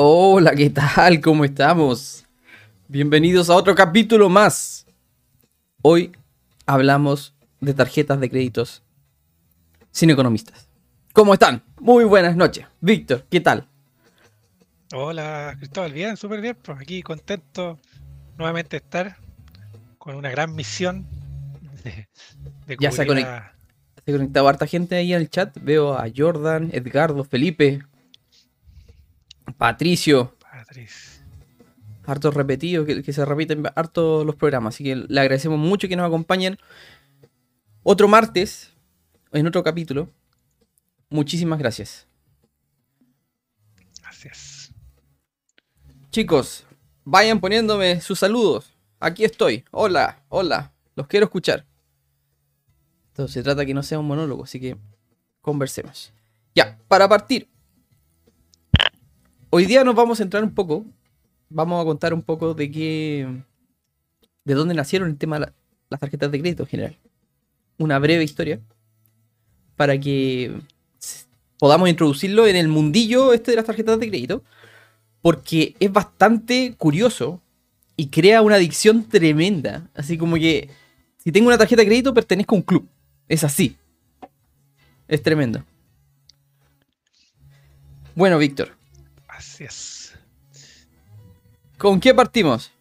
Hola, ¿qué tal? ¿Cómo estamos? Bienvenidos a otro capítulo más. Hoy hablamos de tarjetas de créditos sin economistas. ¿Cómo están? Muy buenas noches. Víctor, ¿qué tal? Hola, Cristóbal, bien, súper bien. Pues aquí contento nuevamente de estar con una gran misión de, de Ya se ha conect- Se ha conectado harta gente ahí al chat. Veo a Jordan, Edgardo, Felipe, Patricio. Patricia. hartos repetidos, que, que se repiten hartos los programas. Así que le agradecemos mucho que nos acompañen otro martes, en otro capítulo. Muchísimas gracias. Es. Chicos, vayan poniéndome sus saludos. Aquí estoy. Hola, hola. Los quiero escuchar. Esto se trata que no sea un monólogo, así que conversemos. Ya, para partir. Hoy día nos vamos a entrar un poco. Vamos a contar un poco de qué. de dónde nacieron el tema de la- las tarjetas de crédito en general. Una breve historia. Para que podamos introducirlo en el mundillo este de las tarjetas de crédito porque es bastante curioso y crea una adicción tremenda. Así como que si tengo una tarjeta de crédito pertenezco a un club. Es así. Es tremendo. Bueno, Víctor, Así es. ¿con qué partimos?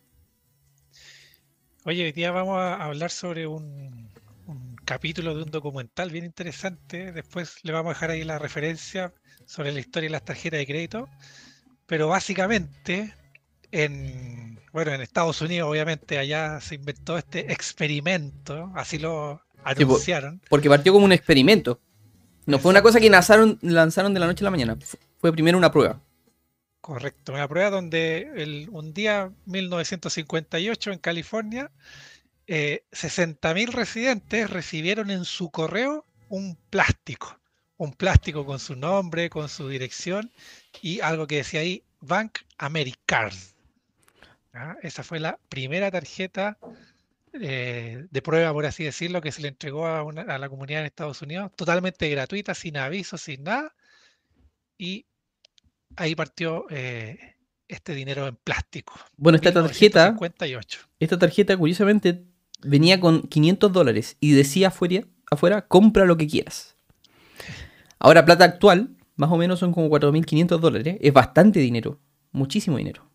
Oye, hoy día vamos a hablar sobre un, un capítulo de un documental bien interesante. Después le vamos a dejar ahí la referencia sobre la historia de las tarjetas de crédito. Pero básicamente, en, bueno, en Estados Unidos, obviamente, allá se inventó este experimento, así lo anunciaron. Porque partió como un experimento. No fue una cosa que lanzaron, lanzaron de la noche a la mañana. Fu- Fue primero una prueba. Correcto, una prueba donde el- un día 1958 en California, eh, 60.000 residentes recibieron en su correo un plástico, un plástico con su nombre, con su dirección y algo que decía ahí, Bank American. ¿Ah? Esa fue la primera tarjeta eh, de prueba, por así decirlo, que se le entregó a, una- a la comunidad en Estados Unidos, totalmente gratuita, sin aviso, sin nada. Y ahí partió eh, este dinero en plástico. Bueno, esta tarjeta, 1958. esta tarjeta curiosamente venía con 500 dólares y decía afuera, afuera, compra lo que quieras. Ahora, plata actual, más o menos son como 4.500 dólares. Es bastante dinero. Muchísimo dinero.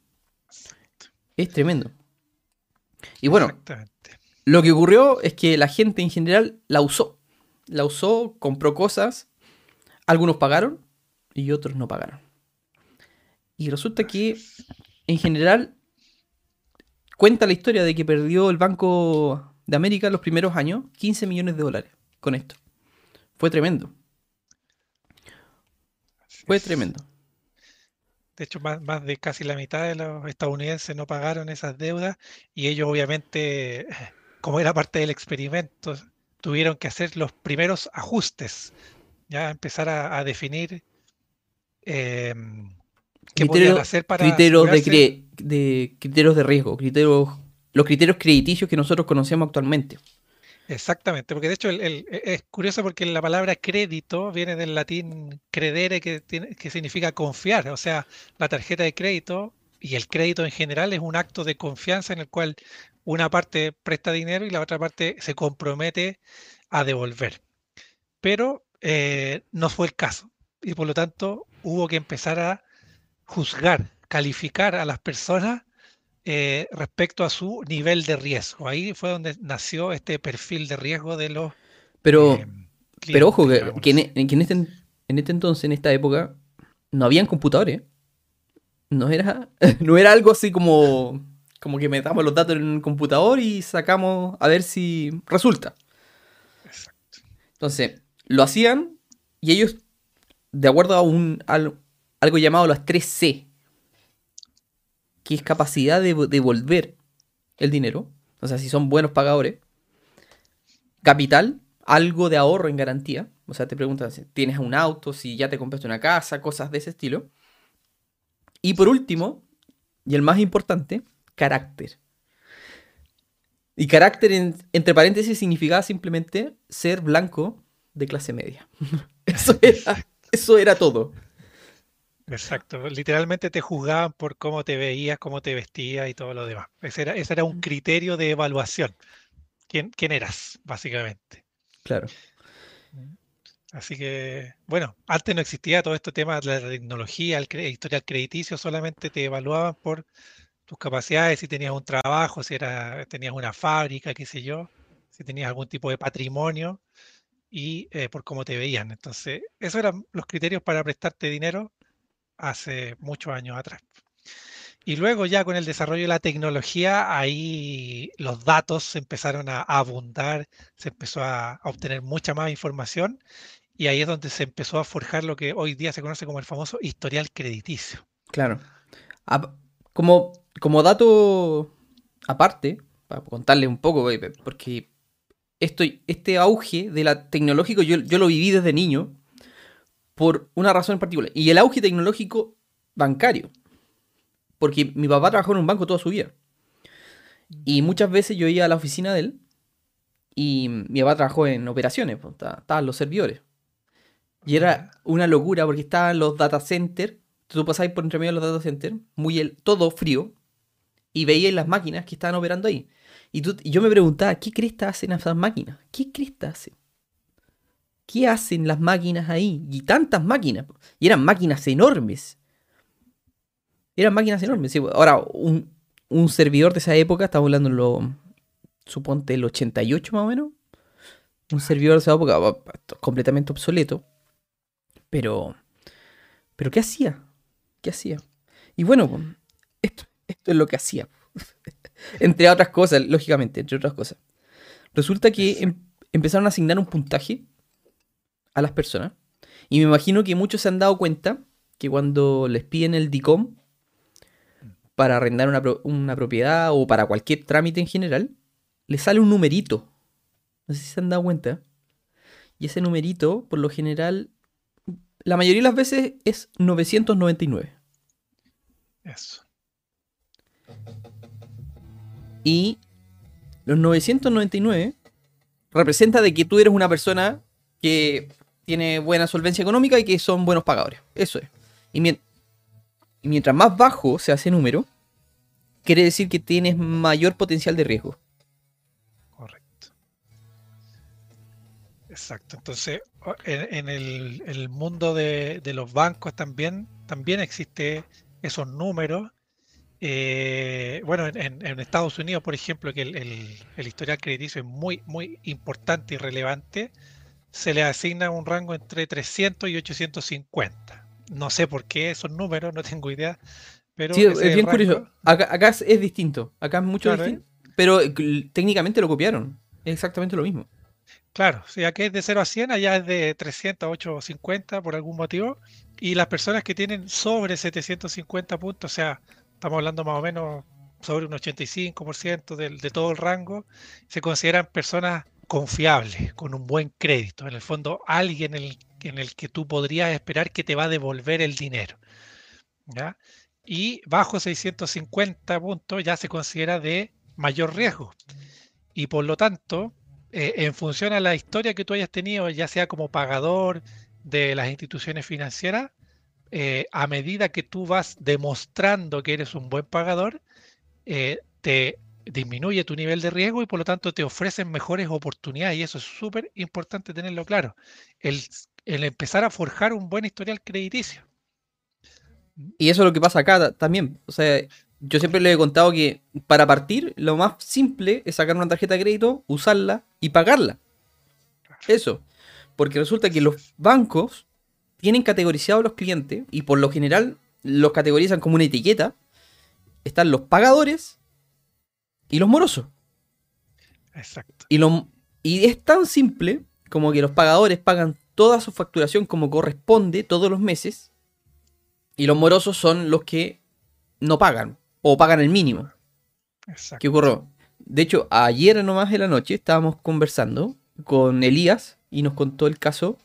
Es tremendo. Y bueno, lo que ocurrió es que la gente en general la usó. La usó, compró cosas. Algunos pagaron y otros no pagaron. Y resulta que, en general, cuenta la historia de que perdió el Banco de América en los primeros años 15 millones de dólares con esto. Fue tremendo. Fue tremendo. De hecho, más, más de casi la mitad de los estadounidenses no pagaron esas deudas y ellos obviamente, como era parte del experimento, tuvieron que hacer los primeros ajustes, ya empezar a, a definir em, qué podían Criterio- hacer para criterios de, criterios de riesgo, criterios, los criterios crediticios que nosotros conocemos actualmente. Exactamente, porque de hecho el- el- es curioso porque la palabra crédito viene del latín credere, que, tiene- que significa confiar. O sea, la tarjeta de crédito y el crédito en general es un acto de confianza en el cual una parte presta dinero y la otra parte se compromete a devolver. Pero eh, no fue el caso y por lo tanto hubo que empezar a juzgar, calificar a las personas eh, respecto a su nivel de riesgo. Ahí fue donde nació este perfil de riesgo de los Pero, eh, pero ojo, que, en, que en este, en este entonces, en esta época, no habían computadores. No era, no era algo así como, como que metamos los datos en un computador y sacamos a ver si resulta. Exacto. Entonces, lo hacían y ellos, de acuerdo a un, algo llamado las 3C, que es capacidad de vo- devolver el dinero, o sea, si son buenos pagadores, capital, algo de ahorro en garantía, o sea, te preguntan si tienes un auto, si ya te compraste una casa, cosas de ese estilo. Y por último, y el más importante, carácter. Y carácter, en- entre paréntesis, significaba simplemente ser blanco de clase media. Eso era, eso era todo. Exacto, literalmente te juzgaban por cómo te veías, cómo te vestías y todo lo demás. Ese era, ese era un criterio de evaluación. ¿Quién, quién eras, básicamente? Claro. Así que, bueno, antes no existía todo este tema de la tecnología, el cre- historial crediticio, solamente te evaluaban por tus capacidades, si tenías un trabajo, si era, tenías una fábrica, qué sé yo, si tenías algún tipo de patrimonio y eh, por cómo te veían. Entonces, esos eran los criterios para prestarte dinero hace muchos años atrás. Y luego ya con el desarrollo de la tecnología, ahí los datos empezaron a abundar, se empezó a, obtener mucha más información y ahí es donde se empezó a forjar lo que hoy día se conoce como el famoso historial crediticio. Claro. Como, como dato aparte, para contarles un poco, eh, porque esto, este auge de la tecnológico yo, yo lo viví desde niño por una razón en particular. Y el auge tecnológico bancario. Porque mi papá trabajó en un banco toda su vida. Y muchas veces yo iba a la oficina de él y mi papá trabajó en operaciones, pues, esta- estaban los servidores. Y era una locura porque estaban los data centers. Tú pasáis por entre medio de los data centers, muy todo frío, y veíais las máquinas que estaban operando ahí. Y, tú, yo me preguntaba, ¿qué cresta hacen esas máquinas? ¿Qué cresta hacen? ¿Qué hacen las máquinas ahí? Y tantas máquinas. Y eran máquinas enormes. Eran máquinas enormes. Ahora, un, un servidor de esa época, estamos hablando en lo, suponte el 88 más o menos. Un servidor de esa época va- completamente obsoleto. Pero, pero ¿qué hacía? ¿Qué hacía? Y bueno, po, esto, esto es lo que hacía. entre otras cosas, lógicamente, entre otras cosas. Resulta que em- empezaron a asignar un puntaje a las personas. Y me imagino que muchos se han dado cuenta que cuando les piden el DICOM para arrendar una, pro- una propiedad o para cualquier trámite en general, les sale un numerito. No sé si se han dado cuenta. Y ese numerito, por lo general, la mayoría de las veces es 999. Eso. Y los 999 representa de que tú eres una persona que tiene buena solvencia económica y que son buenos pagadores. Eso es. Y, mien- y mientras más bajo sea ese número, quiere decir que tienes mayor potencial de riesgo. Correcto. Exacto. Entonces, en, el, mundo de, los bancos también, también existe esos números. Eh, bueno, en, en- Estados Unidos, por ejemplo, que el, el- el historial crediticio es muy, muy importante y relevante, se le asigna un rango entre 300 y 850. No sé por qué esos números, no tengo idea, pero Sí, es bien rango. curioso. Acá, acá es, distinto. Acá es mucho Claro, ¿eh? distinto. Pero eh, técnicamente lo copiaron. Es exactamente lo mismo. Claro, si aquí es de 0 a 100, allá es de 300 a 850 por algún motivo. Y las personas que tienen sobre 750 puntos, o sea, estamos hablando más o menos sobre un 85% del- de todo el rango, se consideran personas confiables, con un buen crédito. En el fondo, alguien en el, en el que tú podrías esperar que te va a devolver el dinero. ¿ya? Y bajo 650 puntos ya se considera de mayor riesgo. Y por lo tanto, eh, en función a la historia que tú hayas tenido, ya sea como pagador de las instituciones financieras, eh, a medida que tú vas demostrando que eres un buen pagador, eh, te disminuye tu nivel de riesgo y por lo tanto te ofrecen mejores oportunidades. Y eso es súper importante tenerlo claro. El, el empezar a forjar un buen historial crediticio. Y eso es lo que pasa acá ta- también. O sea, yo siempre le he contado que para partir, lo más simple es sacar una tarjeta de crédito, usarla y pagarla. Eso. Porque resulta que los bancos tienen categorizados a los clientes y por lo general los categorizan como una etiqueta. Están los pagadores y los morosos. Exacto. Y, lo, y es tan simple como que los pagadores pagan toda su facturación como corresponde todos los meses. Y los morosos son los que no pagan o pagan el mínimo. Exacto. ¿Qué ocurrió? De hecho, ayer nomás en la noche estábamos conversando con Elías y nos contó el caso,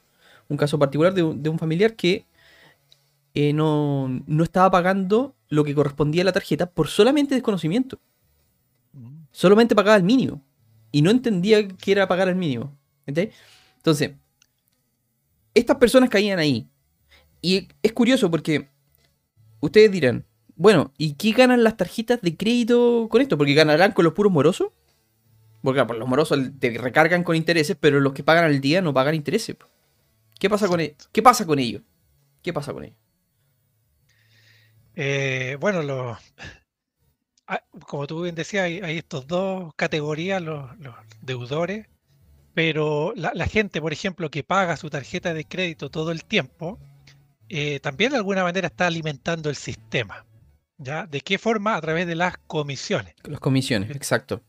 un caso particular de un, de un familiar que eh, no, no estaba pagando lo que correspondía a la tarjeta por solamente desconocimiento. Solamente pagaba el mínimo. Y no entendía que era pagar el mínimo. ¿entendés? Entonces, estas personas caían ahí. Y es curioso porque ustedes dirán, bueno, ¿y qué ganan las tarjetas de crédito con esto? Porque ganarán con los puros morosos. Porque claro, pues, los morosos te recargan con intereses, pero los que pagan al día no pagan intereses. ¿Qué pasa con, e- ¿Qué pasa con ellos? ¿Qué pasa con ellos? Eh, bueno, los, como tú bien decías, hay, hay estos dos categorías, los, los deudores, pero la, la gente, por ejemplo, que paga su tarjeta de crédito todo el tiempo, eh, también de alguna manera está alimentando el sistema. ¿Ya? ¿De qué forma? A través de las comisiones. Las comisiones, exacto.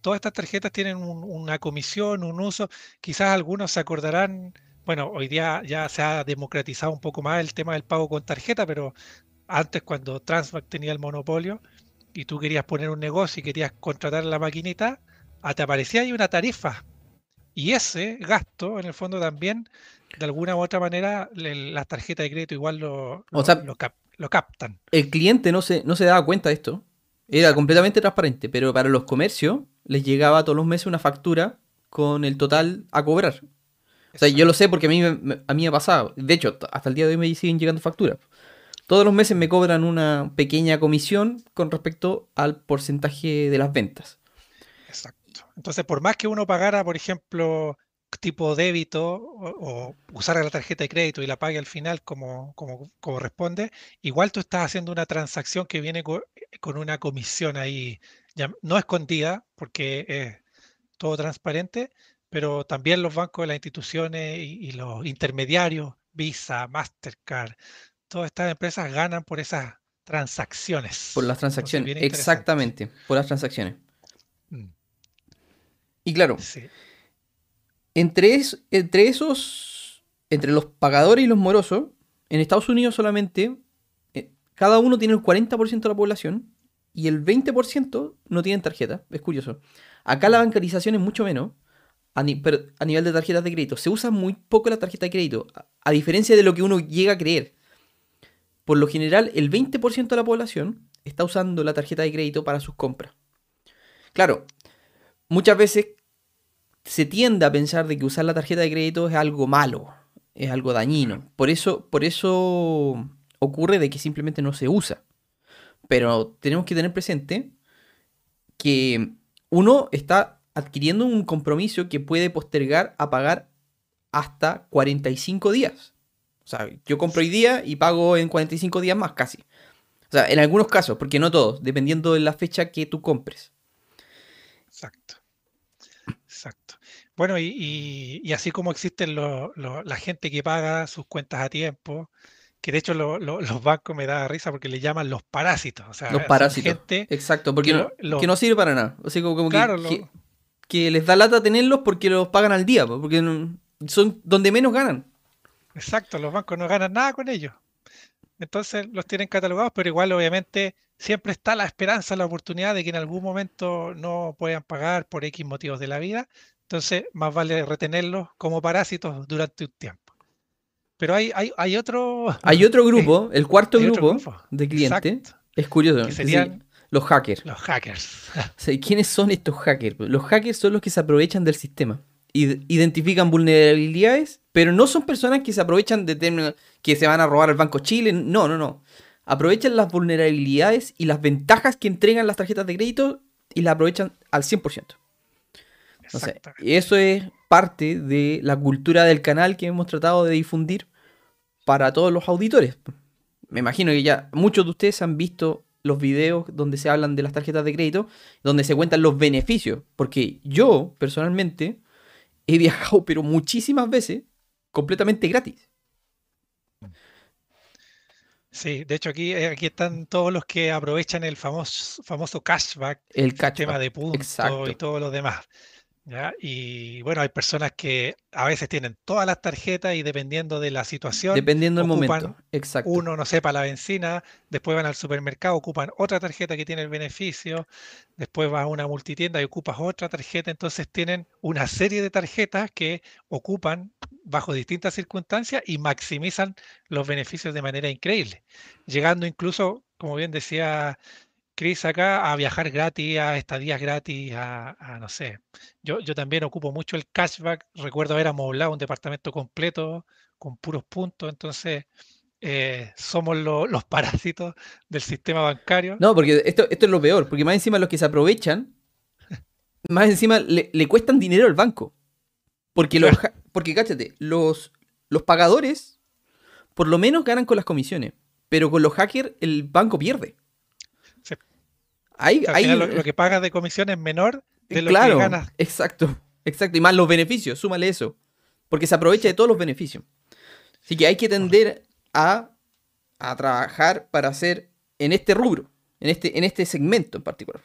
Todas estas tarjetas tienen un- una comisión, un uso. Quizás algunos se acordarán, bueno, hoy día ya se ha democratizado un poco más el tema del pago con tarjeta, pero antes cuando Transbank tenía el monopolio y tú querías poner un negocio y querías contratar la maquinita, ah, te aparecía ahí una tarifa. Y ese gasto, en el fondo también, de alguna u otra manera, las tarjetas de crédito igual lo, O lo- sea- lo cap- lo captan. El cliente no se, no se daba cuenta de esto. Era completamente transparente, pero para los comercios les llegaba todos los meses una factura con el total a cobrar. O sea, yo lo sé porque a mí a mí me ha pasado. De hecho, hasta el día de hoy me siguen llegando facturas. Todos los meses me cobran una pequeña comisión con respecto al porcentaje de las ventas. Exacto. Entonces, por más que uno pagara, por ejemplo, tipo débito o, o usara la tarjeta de crédito y la pague al final como, corresponde, igual tú estás haciendo una transacción que viene co- con una comisión ahí, ya no escondida, porque es todo transparente, pero también los bancos, las instituciones y, y los intermediarios, Visa, Mastercard, todas estas empresas ganan por esas transacciones. Por las transacciones. Exactamente, por las transacciones. Mm, Y claro, sí. Entre, es- entre esos, entre los pagadores y los morosos, en Estados Unidos solamente, eh, cada uno tiene el 40% de la población y el 20% no tienen tarjeta. Es curioso. Acá la bancarización es mucho menos, a, ni- pero a nivel de tarjetas de crédito. Se usa muy poco la tarjeta de crédito, a, a diferencia de lo que uno llega a creer. Por lo general, el 20% de la población está usando la tarjeta de crédito para sus compras. Claro, muchas veces se tiende a pensar de que usar la tarjeta de crédito es algo malo, es algo dañino. Por eso, por eso ocurre de que simplemente no se usa. Pero tenemos que tener presente que uno está adquiriendo un compromiso que puede postergar a pagar hasta 45 días. O sea, yo compro hoy día y pago en 45 días más casi. O sea, en algunos casos, porque no todos, dependiendo de la fecha que tú compres. Exacto. Exacto. Bueno, y, y- y así como existen lo- lo- la gente que paga sus cuentas a tiempo, que de hecho lo- lo- los bancos me da risa porque le llaman los parásitos. O sea, Los parásitos. gente Exacto, porque que no, lo- que no sirve para nada. O sea, como, como que- Claro, que, que les da lata tenerlos porque los pagan al día, po, porque son donde menos ganan. Exacto, los bancos no ganan nada con ellos. Entonces los tienen catalogados, pero igual obviamente siempre está la esperanza, la oportunidad de que en algún momento no puedan pagar por X motivos de la vida. Entonces más vale retenerlos como parásitos durante un tiempo. Pero hay, hay, hay otro... Hay otro grupo, el cuarto grupo, grupo, de clientes, exacto, es curioso, que serían los hackers. los hackers. ¿Quiénes son estos hackers? Los hackers son los que se aprovechan del sistema. Id- Identifican vulnerabilidades, pero no son personas que se aprovechan de términos que se van a robar al Banco Chile. No, no, no. Aprovechan las vulnerabilidades y las ventajas que entregan las tarjetas de crédito y las aprovechan al 100%. No sé, Exactamente. y eso es parte de la cultura del canal que hemos tratado de difundir para todos los auditores. Me imagino que ya muchos de ustedes han visto los videos donde se hablan de las tarjetas de crédito, donde se cuentan los beneficios, porque yo personalmente he viajado pero muchísimas veces completamente gratis. Sí, de hecho aquí, eh, aquí están todos los que aprovechan el famoso, famoso cashback, El cashback. de puntos y todo lo demás. ¿Ya? Y bueno, hay personas que a veces tienen todas las tarjetas y dependiendo de la situación, Dependiendo del momento. Exacto. uno, no sé, para la benzina, después van al supermercado, ocupan otra tarjeta que tiene el beneficio, después vas a una multitienda y ocupas otra tarjeta, entonces tienen una serie de tarjetas que ocupan bajo distintas circunstancias y maximizan los beneficios de manera increíble, llegando incluso, como bien decía Chris acá, a viajar gratis, a estadías gratis, a, a no sé. Yo, yo también ocupo mucho el cashback, recuerdo haber amoblado un departamento completo con puros puntos, entonces eh, somos lo- los parásitos del sistema bancario. No, porque esto, esto es lo peor, porque más encima los que se aprovechan, más encima le, le cuestan dinero al banco. Porque los, Claro. porque cáchate, los, los pagadores por lo menos ganan con las comisiones, pero con los hackers el banco pierde. Hay, hay- lo, lo que pagas de comisión es menor de lo claro, que ganas. exacto, exacto, y más los beneficios, súmale eso, porque se aprovecha de todos los beneficios. Así que hay que tender a, a trabajar para hacer en este rubro, en este, en este segmento en particular.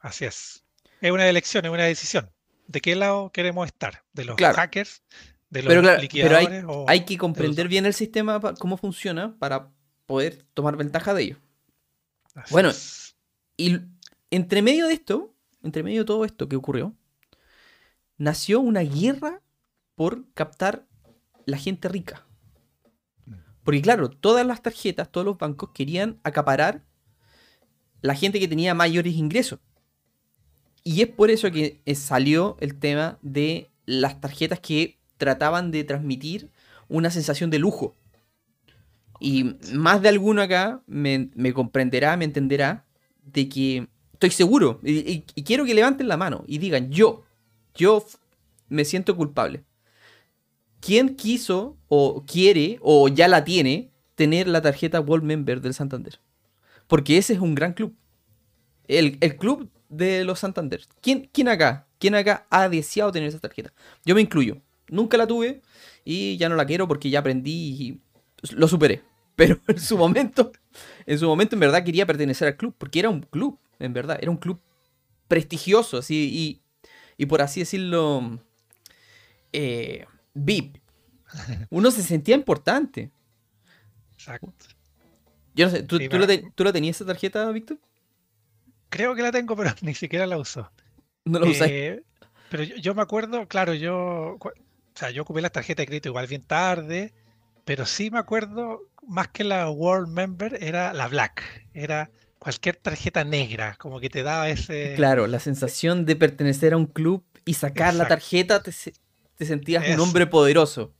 Así es. Es una elección, es una decisión. ¿De qué lado queremos estar? ¿De los Claro. hackers? ¿De los Pero, claro, pero hay, liquidadores? o- hay que comprender bien el sistema, cómo funciona, para poder tomar ventaja de ello. Así bueno, es. Y entre medio de esto, entre medio de todo esto que ocurrió, nació una guerra por captar la gente rica. Porque claro, todas las tarjetas, todos los bancos querían acaparar la gente que tenía mayores ingresos. Y es por eso que eh, salió el tema de las tarjetas que trataban de transmitir una sensación de lujo. Y más de alguno acá me, me comprenderá, me entenderá, de que estoy seguro, y, quiero que levanten la mano y digan, yo, yo me siento culpable. ¿Quién quiso o quiere o ya la tiene tener la tarjeta World Member del Santander? Porque ese es un gran club. El, el club de los Santander. ¿Quién, ¿Quién acá? ¿Quién acá ha deseado tener esa tarjeta? Yo me incluyo. Nunca la tuve y ya no la quiero porque ya aprendí y lo superé. Pero en su momento, en su momento en verdad quería pertenecer al club porque era un club, en verdad, era un club prestigioso, así y, y por así decirlo, eh, VIP. Uno se sentía importante. Exacto. Yo no sé, ¿tú, Sí, tú la, pero- te- tú la tenías esa tarjeta, Víctor? Creo que la tengo, pero ni siquiera la uso. No la usáis. Eh, pero yo, yo me acuerdo, claro, yo, o sea, yo ocupé la tarjeta de crédito igual bien tarde, pero sí me acuerdo, más que la World Member, era la Black, era cualquier tarjeta negra, como que te daba ese... Claro, la sensación de pertenecer a un club y sacar la Exacto. tarjeta, te, te sentías un hombre poderoso.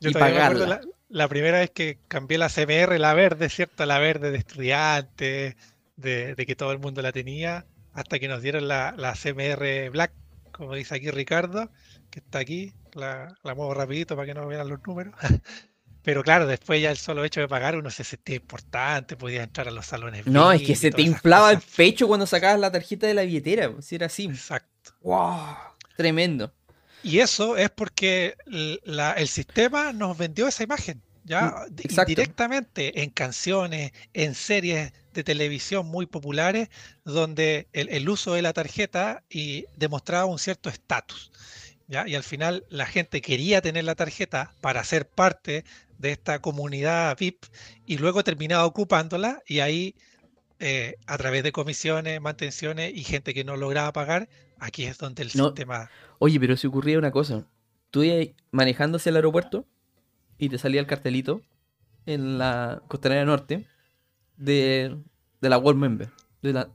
Yo y pagarla. la, la primera vez que cambié la CMR, la verde, ¿cierto? La verde de estudiante, de, de que todo el mundo la tenía, hasta que nos dieron la, la CMR Black, como dice aquí Ricardo, que está aquí, la, la muevo rapidito para que no vean los números. Pero claro, después ya el solo hecho de pagar uno se sentía importante, podía entrar a los salones. No, es que se te inflaba el pecho cuando sacabas la tarjeta de la billetera. Si era así. Exacto. ¡Wow! Tremendo. Y eso es porque la- el sistema nos vendió esa imagen, ya Mm, directamente en canciones, en series de televisión muy populares, donde el, el uso de la tarjeta y demostraba un cierto estatus. ¿ya? Y al final la gente quería tener la tarjeta para ser parte de esta comunidad VIP y luego terminaba ocupándola y ahí eh, a través de comisiones, mantenciones y gente que no lograba pagar, aquí es donde el No. sistema Oye, pero si ocurría una cosa. Tú ibas manejando hacia el aeropuerto y te salía el cartelito en la costanera norte de, de la World Member de, la,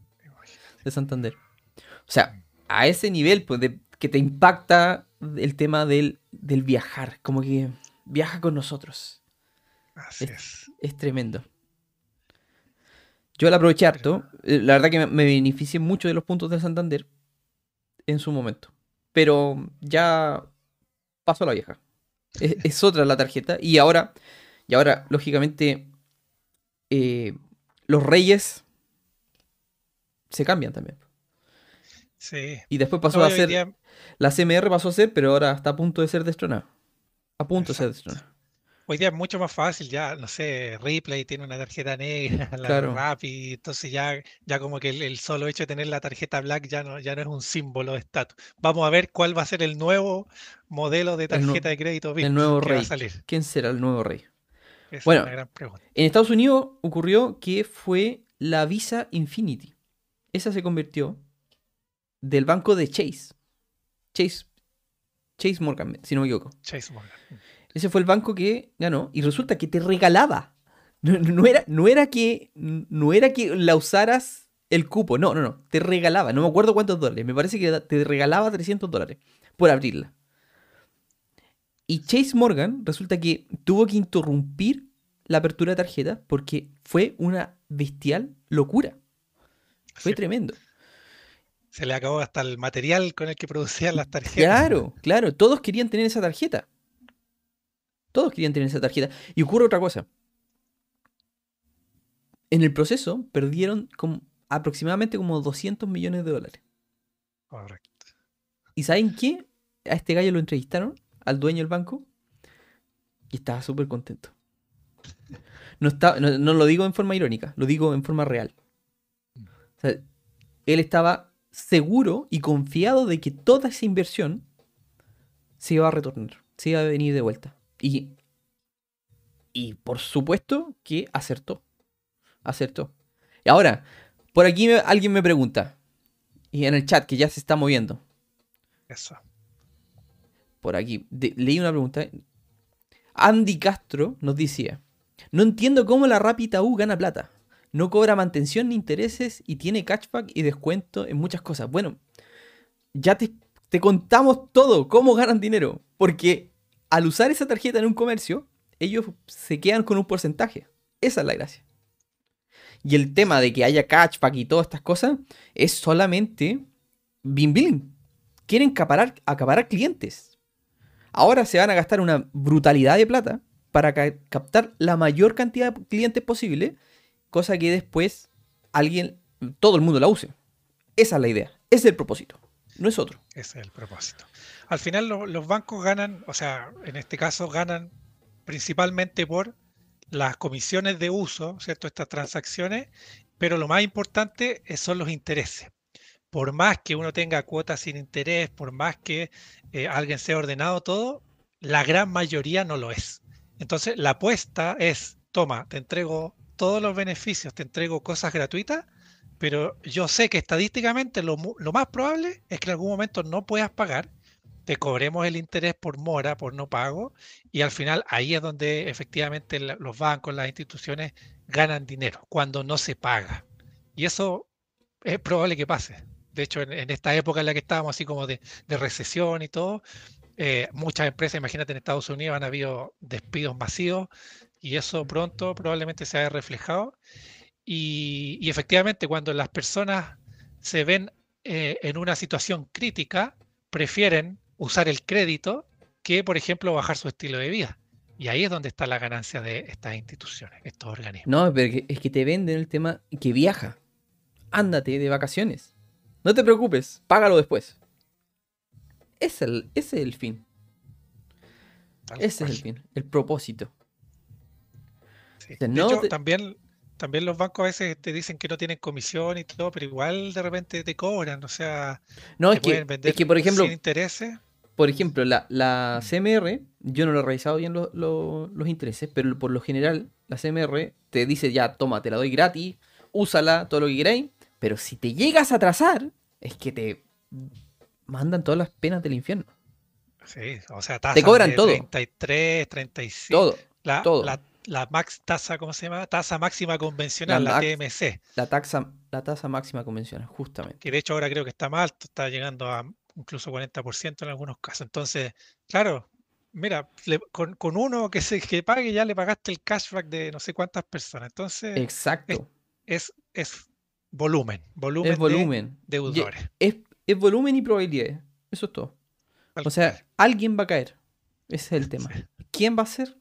de Santander. O sea, a ese nivel, pues, de que te impacta el tema del, del viajar. Como que viaja con nosotros. Así Es- es. Es tremendo. Yo la aproveché harto. eh, La verdad que me, beneficié mucho de los puntos del Santander en su momento. Pero ya pasó la vieja. Es, es otra la tarjeta. Y ahora, y ahora lógicamente, eh, los reyes se cambian también. Sí. Y después pasó a ser, día- la CMR pasó a ser, pero ahora está a punto de ser destronada. A punto destronada. Hoy día es mucho más fácil, ya, no sé, Ripley tiene una tarjeta negra, la Claro. Rappi, entonces ya, ya como que el, el solo hecho de tener la tarjeta black ya no, ya no es un símbolo de estatus. Vamos a ver cuál va a ser el nuevo modelo de tarjeta de crédito El nuevo va a rey. salir. ¿Quién será el nuevo rey? Esa es Bueno. una gran pregunta. En Estados Unidos ocurrió que fue la Visa Infinity. Esa se convirtió del banco de Chase. Chase. Chase Morgan, si no me equivoco. Chase Morgan. Ese fue el banco que ganó y resulta que te regalaba. No, no era, no, era que, no era que la usaras el cupo, no, no, no. Te regalaba, no me acuerdo cuántos dólares. Me parece que te regalaba 300 dólares por abrirla. Y Chase Morgan resulta que tuvo que interrumpir la apertura de tarjeta porque fue una bestial locura. Fue Sí. tremendo. Se le acabó hasta el material con el que producían las tarjetas. Claro, claro. Todos querían tener esa tarjeta. Todos querían tener esa tarjeta. Y ocurre otra cosa. En el proceso perdieron como aproximadamente como 200 millones de dólares. Correcto. ¿Y saben qué? A este gallo lo entrevistaron, al dueño del banco, y estaba súper contento. No, está, no, no lo digo en forma irónica, lo digo en forma real. O sea, él estaba seguro y confiado de que toda esa inversión se iba a retornar, se iba a venir de vuelta. Y, y por supuesto que acertó. Acertó. Y ahora, por aquí me- alguien me pregunta, y en el chat que ya se está moviendo, Eso. por aquí, de- leí una pregunta. Andy Castro nos decía, no entiendo cómo la Rapita U gana plata. No cobra mantención ni intereses y tiene cashback y descuento en muchas cosas. Bueno, ya te, contamos todo, cómo ganan dinero. Porque al usar esa tarjeta en un comercio, ellos se quedan con un porcentaje. Esa es la gracia. Y el tema de que haya cashback y todas estas cosas es solamente Bim Bim. Quieren acaparar, acaparar clientes. Ahora se van a gastar una brutalidad de plata para ca- captar la mayor cantidad de clientes posible, cosa que después alguien, todo el mundo la use. Esa es la idea, ese es el propósito, no es otro. Ese es el propósito. Al final lo- los bancos ganan, o sea, en este caso ganan principalmente por las comisiones de uso, ¿cierto? Estas transacciones, pero lo más importante son los intereses. Por más que uno tenga cuotas sin interés, por más que eh, alguien sea ordenado todo, la gran mayoría no lo es. Entonces, la apuesta es, toma, te entrego todos los beneficios, te entrego cosas gratuitas, pero yo sé que estadísticamente lo, lo más probable es que en algún momento no puedas pagar, te cobremos el interés por mora, por no pago, y al final ahí es donde efectivamente los bancos, las instituciones ganan dinero, cuando no se paga. Y eso es probable que pase. De hecho, en, esta época en la que estábamos así como de, de recesión y todo, eh, muchas empresas, imagínate en Estados Unidos, han habido despidos masivos y eso pronto probablemente se haya reflejado. Y, y efectivamente, cuando las personas se ven eh, en una situación crítica, prefieren usar el crédito que, por ejemplo, bajar su estilo de vida. Y ahí es donde está la ganancia de estas instituciones, estos organismos. No, pero es que te venden el tema que viaja. Ándate de vacaciones. No te preocupes, págalo después. Ese es el, ese es el fin. tal Ese cual. es el fin, el propósito. Sí. sea, De no hecho, te- también, también los bancos a veces te dicen que no tienen comisión y todo, pero igual de repente te cobran, o sea, No, te es que, pueden vender es que por ejemplo, sin intereses. por ejemplo, la, la CMR, yo no lo he revisado bien lo- lo- los intereses, pero por lo general, la CMR te dice ya, toma, te la doy gratis, úsala, todo lo que queráis, pero si te llegas a atrasar, es que te mandan todas las penas del infierno. Sí, o sea, tasas cobran de todo. 33, 35. Todo. La, todo. la, la max tasa, ¿cómo se llama? Tasa máxima convencional, La la, TMC, La taxa, la tasa máxima convencional, justamente. que de hecho ahora creo que está más alto, está llegando a incluso 40% en algunos casos. Entonces, claro, mira, le- con, con uno que se que pague ya le pagaste el cashback de no sé cuántas personas. Entonces, Exacto. es, es volumen, volumen, Es volumen. Deudores. Es, es volumen y probabilidades. Eso es todo. O sea, alguien va a caer. Ese es el tema. Sí. ¿Quién va a ser?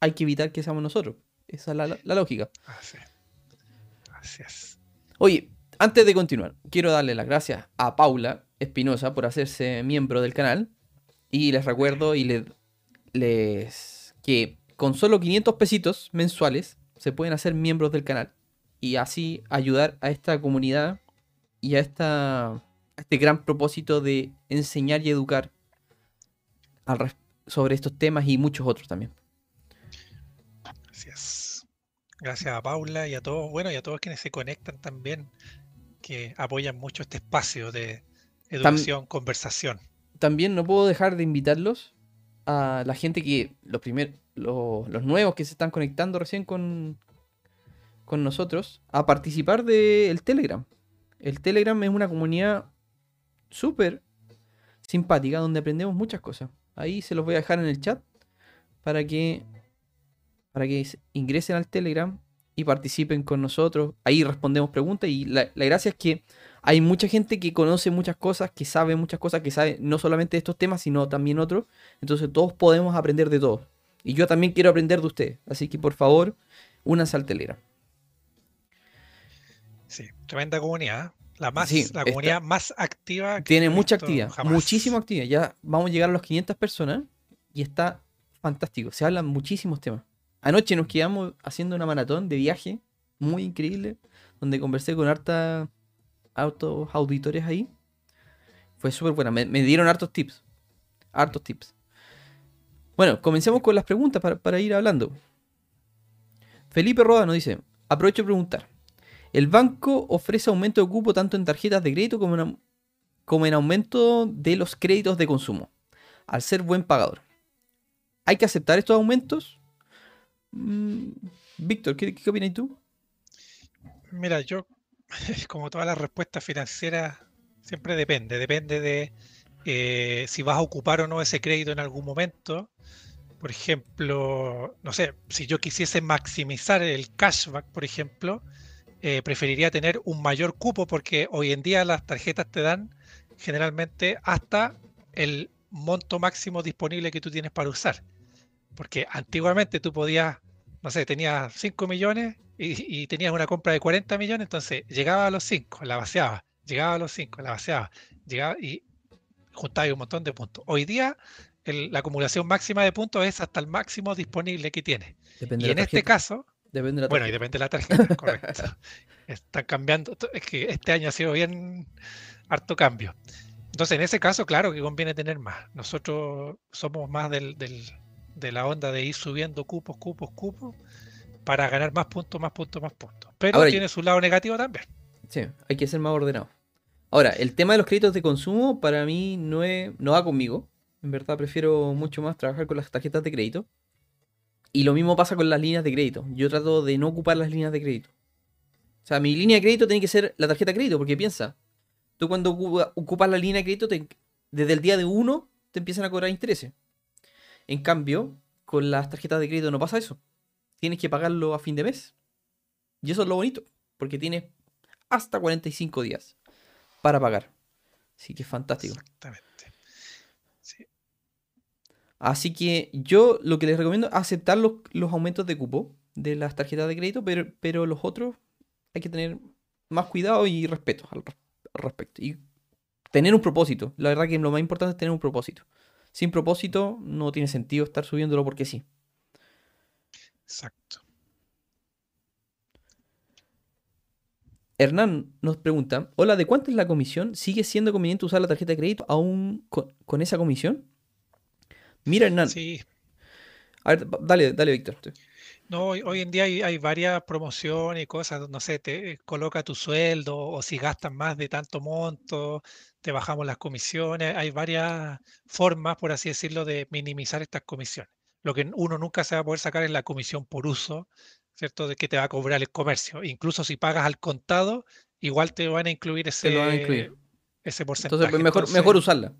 Hay que evitar que seamos nosotros. Esa es la, la lógica. Así, así es. Oye, antes de continuar, quiero darle las gracias a Paula Espinosa por hacerse miembro del canal. Y les recuerdo y le- les que con solo 500 pesitos mensuales se pueden hacer miembros del canal. Y así ayudar a esta comunidad y a, esta, a este gran propósito de enseñar y educar al sobre estos temas y muchos otros también. Gracias a Paula y a todos, bueno, y a todos quienes se conectan también, que apoyan mucho este espacio de educación, conversación. también no puedo dejar de invitarlos a la gente que, los primeros, los, los nuevos que se están conectando recién con, con nosotros, a participar del Telegram. El Telegram es una comunidad súper simpática donde aprendemos muchas cosas. Ahí se los voy a dejar en el chat para que para que ingresen al Telegram y participen con nosotros. Ahí respondemos preguntas y la, la, gracia es que hay mucha gente que conoce muchas cosas, que sabe muchas cosas, que sabe no solamente de estos temas, sino también otros. Entonces todos podemos aprender de todos. Y yo también quiero aprender de ustedes. Así que por favor, únanse al Telegram. Sí, tremenda comunidad. ¿eh? La, más, la comunidad más activa. tiene mucha actividad, muchísima actividad. Ya vamos a llegar a los 500 personas y está fantástico. Se hablan muchísimos temas. Anoche nos quedamos haciendo una maratón de viaje muy increíble, donde conversé con harta autos auditores ahí. Fue súper buena. Me, dieron hartos tips. Hartos tips. Bueno, comencemos con las preguntas para, para ir hablando. Felipe Roda nos dice, aprovecho de preguntar. El banco ofrece aumento de cupo tanto en tarjetas de crédito como en aumento de los créditos de consumo, al ser buen pagador. ¿Hay que aceptar estos aumentos? Mm, Víctor, ¿qué, ¿qué, opinas tú? Mira, yo, como todas las respuestas financieras, siempre depende. Depende de eh, si vas a ocupar o no ese crédito en algún momento. Por ejemplo, no sé, si yo quisiese maximizar el cashback, por ejemplo, eh, preferiría tener un mayor cupo porque hoy en día las tarjetas te dan generalmente hasta el monto máximo disponible que tú tienes para usar. Porque antiguamente tú podías, no sé, tenías 5 millones y, tenías una compra de 40 millones, entonces llegaba a los 5, la vaciaba, llegaba a los 5, la vaciaba, llegaba y juntaba un montón de puntos. Hoy día la acumulación máxima de puntos es hasta el máximo disponible que tienes. y en este caso, Depende de la bueno, y depende de la tarjeta, correcto. Están cambiando. Es que este año ha sido bien harto cambio. Entonces, en ese caso, claro que conviene tener más. Nosotros somos más del, de la onda de ir subiendo cupos, cupos, cupos, para ganar más puntos, más puntos, más puntos. Pero tiene su lado negativo también. Sí, hay que ser más ordenado. Ahora, el tema de los créditos de consumo para mí no, es, no va conmigo. En verdad prefiero mucho más trabajar con las tarjetas de crédito. Y lo mismo pasa con las líneas de crédito. Yo trato de no ocupar las líneas de crédito. O sea, mi línea de crédito tiene que ser la tarjeta de crédito, porque piensa, tú cuando ocupas la línea de crédito, desde el día de uno te empiezan a cobrar intereses. En cambio, con las tarjetas de crédito no pasa eso. Tienes que pagarlo a fin de mes. Y eso es lo bonito, porque tienes hasta 45 días para pagar. Así que es fantástico. Exactamente. Así que yo lo que les recomiendo es aceptar los, aumentos de cupo de las tarjetas de crédito, pero, pero los otros hay que tener más cuidado y respeto al, respecto. Y tener un propósito. La verdad que lo más importante es tener un propósito. Sin propósito no tiene sentido estar subiéndolo porque sí. Exacto. Hernán nos pregunta, hola, ¿de cuánto es la comisión? ¿Sigue siendo conveniente usar la tarjeta de crédito aún con esa comisión? Mira, Hernán. Sí. A ver, dale, dale, Víctor. No, hoy, en día hay, varias promociones y cosas, no sé, te coloca tu sueldo o si gastas más de tanto monto, te bajamos las comisiones. Hay varias formas, por así decirlo, de minimizar estas comisiones. Lo que uno nunca se va a poder sacar es la comisión por uso, ¿cierto? De que te va a cobrar el comercio. Incluso si pagas al contado, igual te van a incluir ese, ese porcentaje. Entonces, mejor, mejor usarla.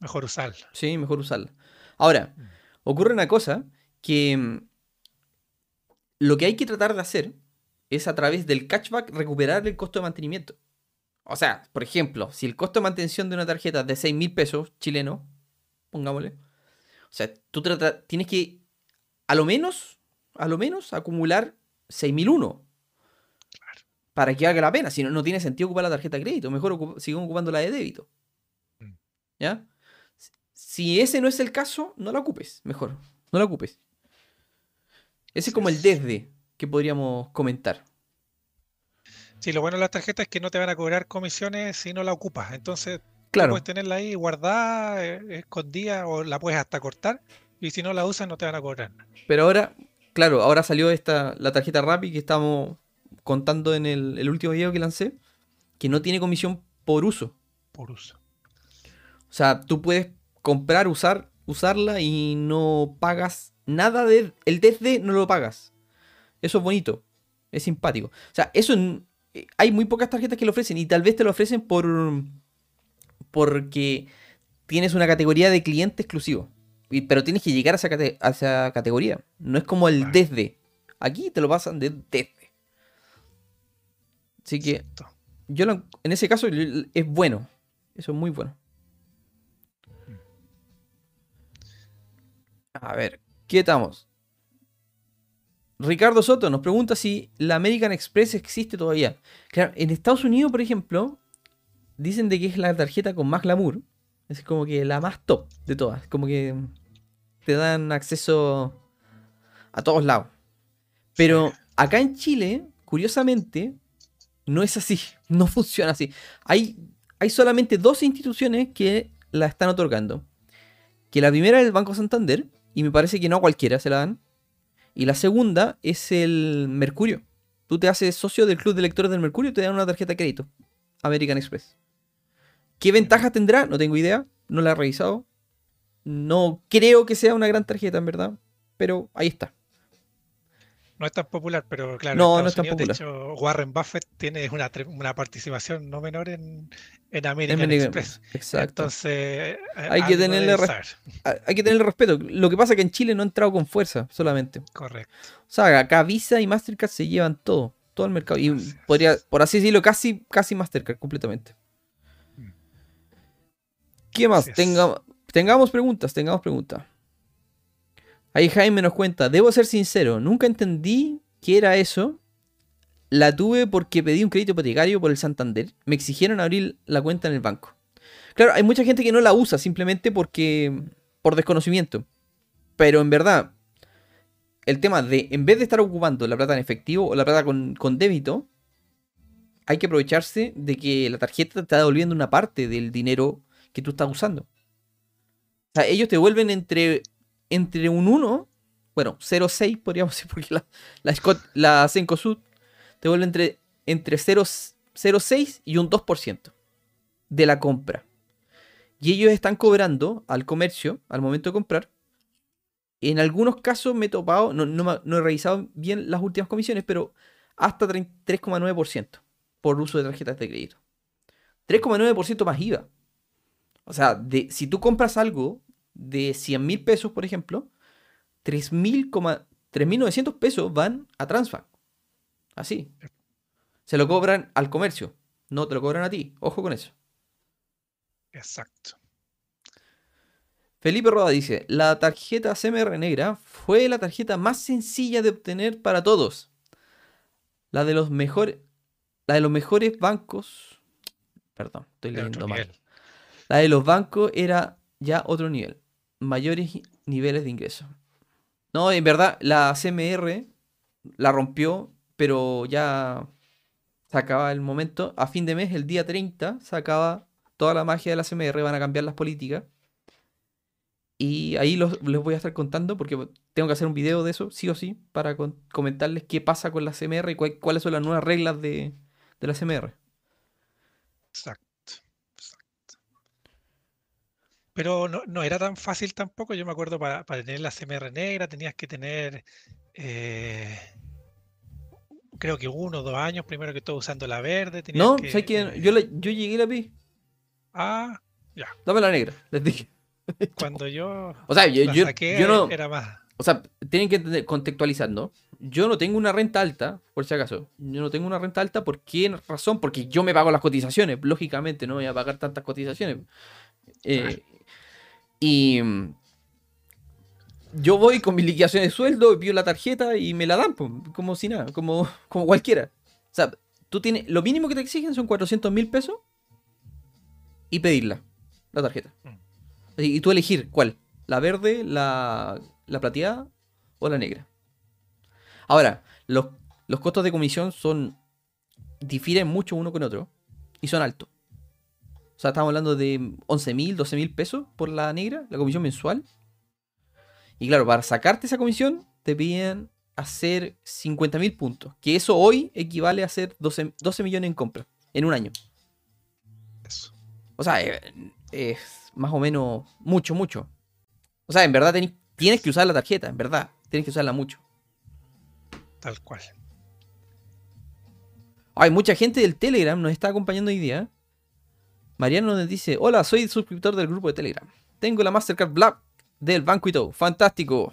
Mejor usarla. Sí, mejor usarla. Ahora, mm. ocurre una cosa que mm, lo que hay que tratar de hacer es a través del catchback recuperar el costo de mantenimiento. O sea, por ejemplo, si el costo de mantención de una tarjeta es de 6 mil pesos chileno, pongámosle. O sea, tú tienes que, a lo menos, a lo menos, acumular 6001 para que haga la pena. Si no, no tiene sentido ocupar la tarjeta de crédito. Mejor sigamos ocupando la de débito. Mm. ¿Ya? Si ese no es el caso, no la ocupes, mejor. No la ocupes. Ese es como el desde que podríamos comentar. Sí, lo bueno de las tarjetas es que no te van a cobrar comisiones si no la ocupas. Entonces, claro. puedes tenerla ahí guardada, eh, escondida o la puedes hasta cortar. Y si no la usas, no te van a cobrar. Pero ahora, claro, ahora salió esta, la tarjeta Rappi que estamos contando en el, el último video que lancé, que no tiene comisión por uso. Por uso. O sea, tú puedes comprar, usar, usarla y no pagas nada de... El desde no lo pagas. Eso es bonito. Es simpático. O sea, eso hay muy pocas tarjetas que lo ofrecen y tal vez te lo ofrecen por porque tienes una categoría de cliente exclusivo. pero tienes que llegar a esa, categoría. No es como el desde. Aquí te lo pasan de desde. Así que yo en ese caso es bueno. Eso es muy bueno. A ver, ¿qué estamos? Ricardo Soto nos pregunta si la American Express existe todavía. Claro, en Estados Unidos, por ejemplo, dicen de que es la tarjeta con más glamour. Es como que la más top de todas. Como que te dan acceso a todos lados. Pero acá en Chile, curiosamente, no es así. No funciona así. Hay, hay solamente dos instituciones que la están otorgando. Que la primera es el Banco Santander. Y me parece que no a cualquiera se la dan. Y la segunda es el Mercurio. Tú te haces socio del club de lectores del Mercurio y te dan una tarjeta de crédito. American Express. ¿Qué ventajas tendrá? No tengo idea. No la he revisado. No creo que sea una gran tarjeta, en verdad. Pero ahí está. No es tan popular, pero claro, no, no es tan popular. de hecho, Warren Buffett tiene una, una participación no menor en, en American Express. Exacto. Entonces, hay que, tenerle hay que tenerle respeto. Lo que pasa es que en Chile no ha entrado con fuerza solamente. Correcto. O sea, acá Visa y Mastercard se llevan todo, todo el mercado. Y podría, por así decirlo, casi, casi Mastercard completamente. ¿Qué más? tengamos preguntas, tengamos preguntas. Ahí Jaime nos cuenta, debo ser sincero, nunca entendí qué era eso. La tuve porque pedí un crédito hipotecario por el Santander. Me exigieron abrir la cuenta en el banco. Claro, hay mucha gente que no la usa simplemente porque por desconocimiento. Pero en verdad, el tema de, en vez de estar ocupando la plata en efectivo o la plata con, con débito, hay que aprovecharse de que la tarjeta te está devolviendo una parte del dinero que tú estás usando. O sea, ellos te vuelven entre, entre un 1, bueno, 0,6 podríamos decir, porque la, Sud te vuelve entre, entre 0,6 y un 2% de la compra. Y ellos están cobrando al comercio, al momento de comprar. En algunos casos me he topado, no, no he revisado bien las últimas comisiones, pero hasta 3,9% por uso de tarjetas de crédito. 3,9% más IVA. O sea, de, si tú compras algo de 100 mil pesos, por ejemplo, 3.900 pesos van a Transbank. Así. Se lo cobran al comercio, no te lo cobran a ti. Ojo con eso. Exacto. Felipe Roda dice, la tarjeta CMR negra fue la tarjeta más sencilla de obtener para todos. La de los mejores, la de los mejores bancos. Perdón, estoy leyendo mal. La de los bancos era ya otro nivel. Mayores niveles de ingreso. No, en verdad, la CMR la rompió, pero ya se acaba el momento. A fin de mes, el día 30, se acaba toda la magia de la CMR, van a cambiar las políticas. Y ahí los, les voy a estar contando porque tengo que hacer un video de eso, sí o sí, para comentarles qué pasa con la CMR y cuáles son las nuevas reglas de, de la CMR. Exacto. Pero no, era tan fácil tampoco. Yo me acuerdo para, tener la CMR negra tenías que tener, eh, creo que uno o dos años primero que todo usando la verde. No, que, que yo, yo llegué a la vi. Ah, ya. Dame la negra, les dije. Cuando yo, o sea, yo, yo, no, era más. O sea, tienen que contextualizar, ¿no? Yo no tengo una renta alta, por si acaso. Yo no tengo una renta alta, ¿por qué razón? Porque yo me pago las cotizaciones. Lógicamente no voy a pagar tantas cotizaciones. Eh, y mm, yo voy con mi liquidación de sueldo, pido la tarjeta y me la dan, como si nada, como, como cualquiera. O sea, tú tienes, lo mínimo que te exigen son 400 mil pesos y pedirla, la tarjeta. Mm. Y tú elegir cuál, la verde, la, la plateada o la negra. Ahora, los, los costos de comisión son difieren mucho uno con otro y son altos. O sea, estamos hablando de 11 mil, 12 mil pesos por la negra, la comisión mensual. Y claro, para sacarte esa comisión te piden hacer 50 mil puntos. Que eso hoy equivale a hacer 12, millones en compra en un año. Eso. O sea, eh, es, más o menos mucho, mucho. O sea, en verdad tienes que usar la tarjeta, en verdad. Tienes que usarla mucho. Tal cual. Hay mucha gente del Telegram nos está acompañando hoy día. Mariano nos dice, hola, soy suscriptor del grupo de Telegram. Tengo la Mastercard Black del banco y todo. Fantástico.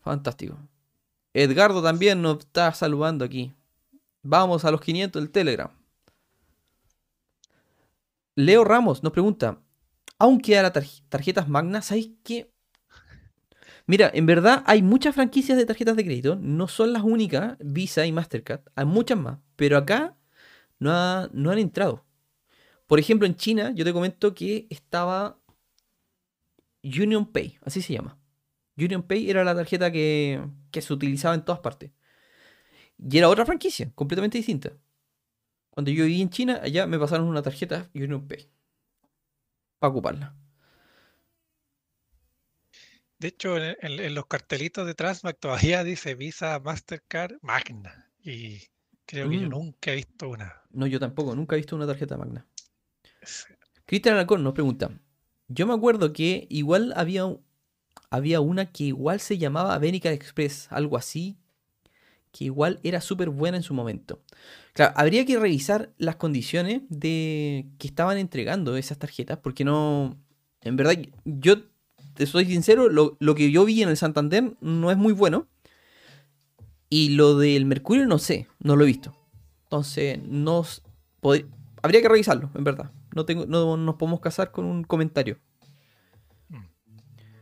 Fantástico. Edgardo también nos está saludando aquí. Vamos a los 500 del Telegram. Leo Ramos nos pregunta, ¿aún quedan tarjetas magnas? ¿Sabéis qué? Mira, en verdad hay muchas franquicias de tarjetas de crédito, no son las únicas, Visa y Mastercard, hay muchas más, pero acá no, no han entrado. Por ejemplo, en China, yo te comento que estaba Union Pay, así se llama. Union Pay era la tarjeta que, que se utilizaba en todas partes. Y era otra franquicia, completamente distinta. Cuando yo viví en China, allá me pasaron una tarjeta Union Pay. Para ocuparla. De hecho, en, los cartelitos de Transmac todavía dice Visa, Mastercard, Magna. Y creo que yo mm. nunca he visto una. No, yo tampoco, nunca he visto una tarjeta Magna. Cristian Alcón nos pregunta. Yo me acuerdo que igual había, había una que igual se llamaba Benica Express, algo así, que igual era súper buena en su momento. Claro, habría que revisar las condiciones de que estaban entregando esas tarjetas, porque no. En verdad, yo te soy sincero, lo, que yo vi en el Santander no es muy bueno. Y lo del Mercurio no sé, no lo he visto. Entonces, no habría que revisarlo, en verdad. No, tengo, no nos podemos casar con un comentario. Mm.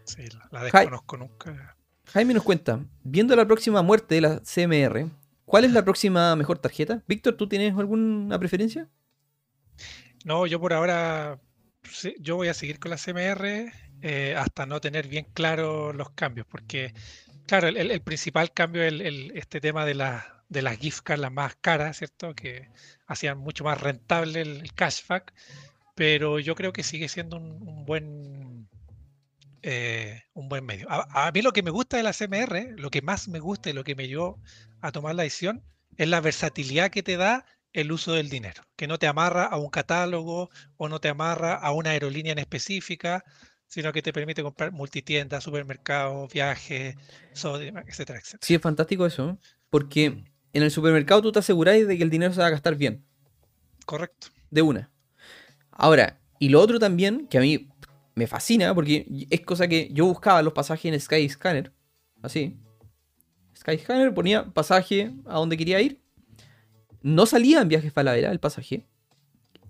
Sí, la desconozco nunca. Jaime nos cuenta, viendo la próxima muerte de la CMR, ¿cuál es la próxima mejor tarjeta? Víctor, ¿tú tienes alguna preferencia? No, yo por ahora, yo voy a seguir con la CMR eh, hasta no tener bien claros los cambios, porque, claro, el, principal cambio es este tema de, la, de las gift cards, las más caras, ¿cierto? Que hacían mucho más rentable el, cashback, pero yo creo que sigue siendo un buen eh, un buen medio. A, mí lo que me gusta de la CMR, lo que más me gusta y lo que me llevó a tomar la decisión, es la versatilidad que te da el uso del dinero, que no te amarra a un catálogo o no te amarra a una aerolínea en específica, sino que te permite comprar multitiendas, supermercados, viajes, etcétera, etcétera. Sí, es fantástico eso, porque mm. en el supermercado tú te aseguráis de que el dinero se va a gastar bien. Correcto. De una. Ahora, y lo otro también, que a mí me fascina porque es cosa que yo buscaba los pasajes en Skyscanner, así. Skyscanner ponía pasaje a donde quería ir. No salía en Viajes Falabella el pasaje.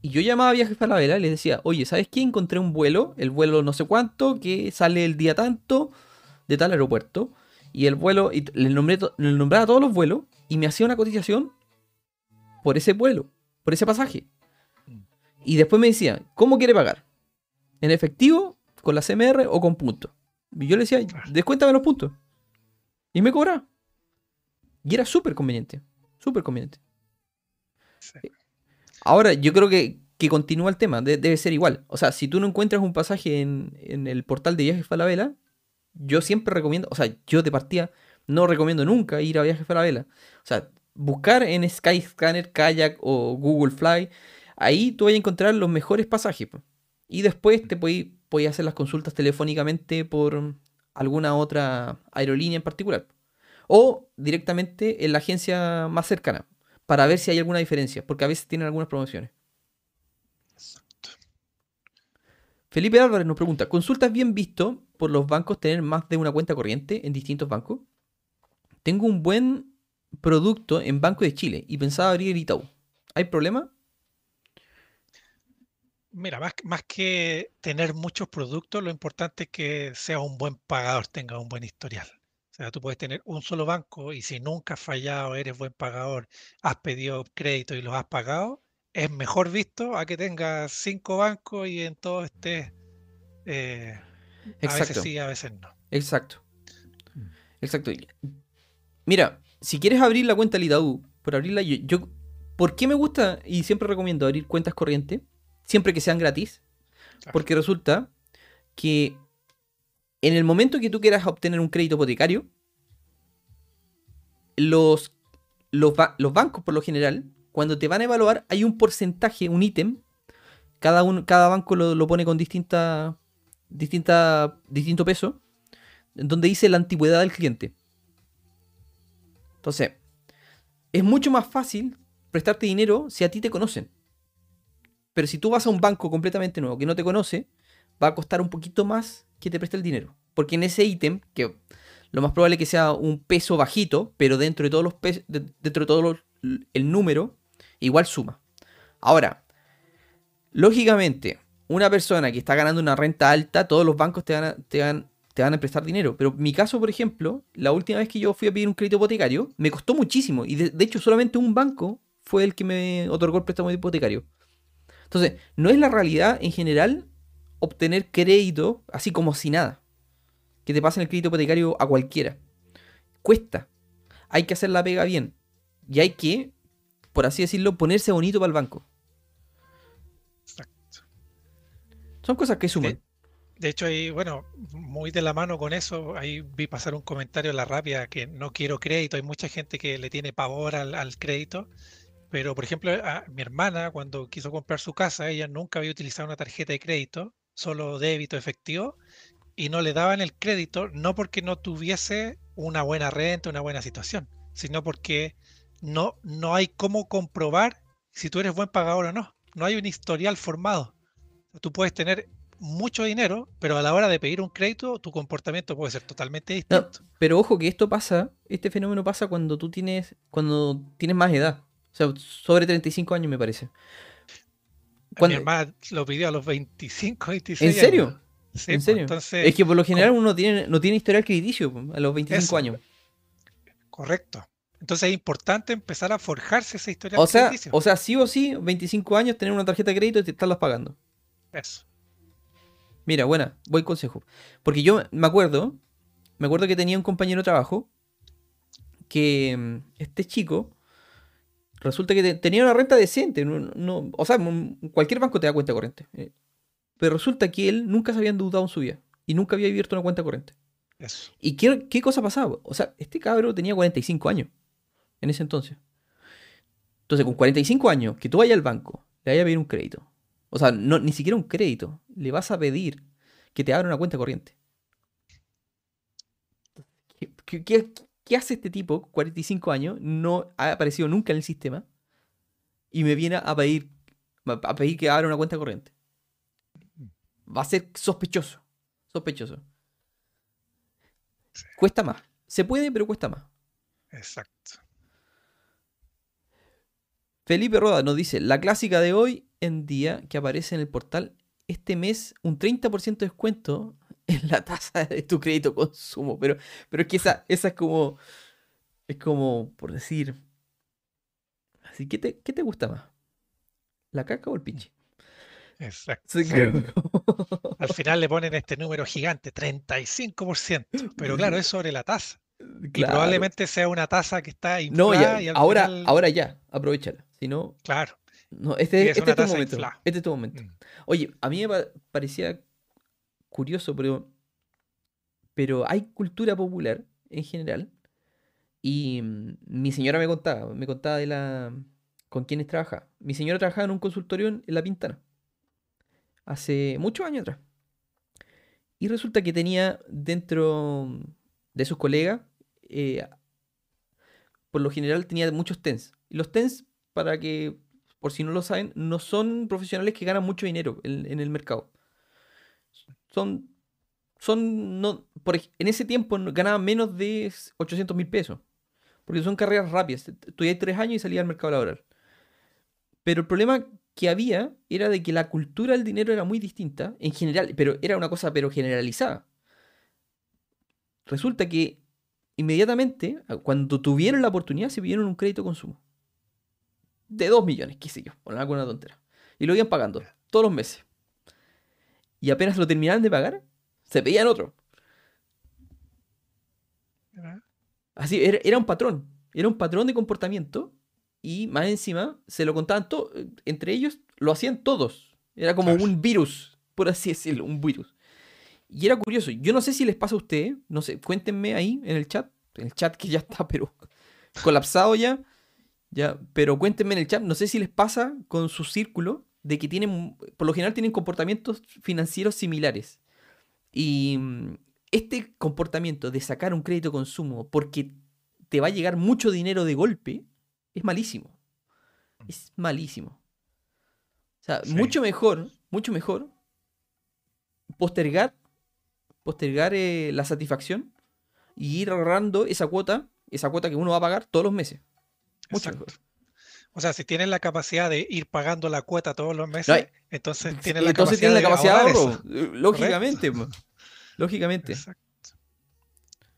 Y yo llamaba a Viajes Falabella y les decía, oye, ¿sabes qué? Encontré un vuelo, el vuelo no sé cuánto, que sale el día tanto de tal aeropuerto. Y el vuelo, y le, nombré le nombraba todos los vuelos y me hacía una cotización por ese vuelo, por ese pasaje. Mm. Y después me decía, ¿cómo quiere pagar? en efectivo, con la CMR o con puntos. Y yo le decía, descuéntame los puntos. Y me cobraba. Y era súper conveniente. Súper conveniente. Ahora, yo creo que, que continúa el tema. debe ser igual. O sea, si tú no encuentras un pasaje en, en el portal de Viajes Falabella, yo siempre recomiendo, o sea, yo de partida no recomiendo nunca ir a Viajes Falabella. O sea, buscar en Skyscanner, Kayak o Google Fly, ahí tú vas a encontrar los mejores pasajes. Y después te podías hacer las consultas telefónicamente por alguna otra aerolínea en particular. O directamente en la agencia más cercana para ver si hay alguna diferencia, porque a veces tienen algunas promociones. Felipe Álvarez nos pregunta, ¿consultas bien visto por los bancos tener más de una cuenta corriente en distintos bancos? Tengo un buen producto en Banco de Chile y pensaba abrir el Itaú. ¿Hay problema? Mira, más, que tener muchos productos, lo importante es que sea un buen pagador, tenga un buen historial. O sea, tú puedes tener un solo banco y si nunca has fallado, eres buen pagador, has pedido crédito y los has pagado, es mejor visto a que tengas cinco bancos y en todos estés. Eh, a veces sí, a veces no. Exacto. Mm. Exacto. Mira, si quieres abrir la cuenta Lidau, por abrirla, yo, yo, ¿por qué me gusta y siempre recomiendo abrir cuentas corrientes? siempre que sean gratis, porque resulta que en el momento que tú quieras obtener un crédito hipotecario, los, los, bancos por lo general, cuando te van a evaluar, hay un porcentaje, un ítem, cada, cada banco lo, pone con distinta, distinta, distinto peso, donde dice la antigüedad del cliente. Entonces, es mucho más fácil prestarte dinero si a ti te conocen. Pero si tú vas a un banco completamente nuevo que no te conoce, va a costar un poquito más que te preste el dinero. Porque en ese ítem, que lo más probable es que sea un peso bajito, pero dentro de todos los pesos, dentro de todo el número, igual suma. Ahora, lógicamente, una persona que está ganando una renta alta, todos los bancos te van a, te van, te van a prestar dinero. Pero mi caso, por ejemplo, la última vez que yo fui a pedir un crédito hipotecario, me costó muchísimo. Y de, de hecho, solamente un banco fue el que me otorgó el préstamo hipotecario. Entonces, no es la realidad en general obtener crédito así como si nada. Que te pasen el crédito hipotecario a cualquiera. Cuesta. Hay que hacer la pega bien. Y hay que, por así decirlo, ponerse bonito para el banco. Son cosas que suman. De, hecho, ahí, bueno, muy de la mano con eso, ahí vi pasar un comentario en la rabia que no quiero crédito. Hay mucha gente que le tiene pavor al, crédito. Pero, por ejemplo, a mi hermana, cuando quiso comprar su casa, ella nunca había utilizado una tarjeta de crédito, solo débito efectivo, y no le daban el crédito, no porque no tuviese una buena renta, una buena situación, sino porque no, no hay cómo comprobar si tú eres buen pagador o no. No hay un historial formado. Tú puedes tener mucho dinero, pero a la hora de pedir un crédito, tu comportamiento puede ser totalmente distinto. pero ojo que esto pasa, este fenómeno pasa cuando tú tienes, cuando tienes más edad. O sea, sobre 35 años me parece. Mi hermana lo pidió a los 25, 26 ¿En serio? ¿En pues, serio? es que por lo general uno tiene, no tiene historial crediticio a los 25 años. Correcto. Entonces es importante empezar a forjarse esa historia. O sea, o sea, sí o sí, 25 años, tener una tarjeta de crédito y te estarlas pagando. Eso. Mira, buena, buen consejo. Porque yo me acuerdo, me acuerdo que tenía un compañero de trabajo que mm, este chico resulta que tenía una renta decente. No, o sea, cualquier banco te da cuenta corriente. Eh, pero resulta que él nunca se había endeudado en su vida y nunca había abierto una cuenta corriente. Eso. ¿Y qué, qué cosa pasaba? O sea, este cabro tenía 45 años en ese entonces. Entonces, con 45 años, que tú vayas al banco, le vayas a pedir un crédito. O sea, no, ni siquiera un crédito. Le vas a pedir que te abra una cuenta corriente. ¿Qué, hace este tipo, 45 años, no ha aparecido nunca en el sistema y me viene a pedir, a pedir que abra una cuenta corriente? Va a ser sospechoso. Sospechoso. Cuesta más. Se puede, pero cuesta más. Exacto. Felipe Roda nos dice, la clásica de hoy en día que aparece en el portal, este mes un 30% de descuento en la tasa de tu crédito consumo. Pero, pero es que esa, esa es como, es como, por decir, así, ¿qué te, qué te gusta más? ¿La caca o el pinche? Exacto. Al final le ponen este número gigante, 35%. Pero claro, es sobre la tasa. Y probablemente sea una tasa que está inflada. No, ahora, ahora ya, aprovechala. Si no. Claro. No, este, es, este tu momento. Este es tu momento. Mm. Oye, a mí me parecía curioso, pero. Pero hay cultura popular en general. Y mm, mi señora me contaba, me contaba de la. con quienes trabaja. Mi señora trabajaba en un consultorio en La Pintana. Hace muchos años atrás. Y resulta que tenía dentro de sus colegas eh, por lo general tenía muchos TENS. Y los TENS, para que, por si no lo saben, no son profesionales que ganan mucho dinero en, el mercado. Son, son, no, por, en ese tiempo ganaban menos de 800 mil pesos. Porque son carreras rápidas. Estudié tres años y salía al mercado laboral. Pero el problema que había era de que la cultura del dinero era muy distinta en general, pero era una cosa pero generalizada. Resulta que inmediatamente, cuando tuvieron la oportunidad, se pidieron un crédito consumo. De 2 millones, qué sé yo, por alguna tontera. Y lo iban pagando todos los meses. Y apenas lo terminaban de pagar, se pedían otro. Así, era, un patrón. Era un patrón de comportamiento. Y más encima, se lo contaban todos. Entre ellos, lo hacían todos. Era como un virus, por así decirlo, un virus. Y era curioso. Yo no sé si les pasa a ustedes. No sé, cuéntenme ahí en el chat. En el chat que ya está, pero colapsado ya. Ya, pero cuéntenme en el chat. No sé si les pasa con su círculo de que tienen, por lo general tienen comportamientos financieros similares. Y mm, este comportamiento de sacar un crédito consumo porque te va a llegar mucho dinero de golpe es malísimo. Es malísimo. O sea, mucho mejor, mucho mejor postergar postergar eh, la satisfacción y ir ahorrando esa cuota, esa cuota que uno va a pagar todos los meses. Mucho Exacto. mejor. O sea, si tienes la capacidad de ir pagando la cuota todos los meses, entonces Sí, tienes la Entonces capacidad tiene la de capacidad de ahorro. eh, Lógicamente. Lógicamente. Exacto.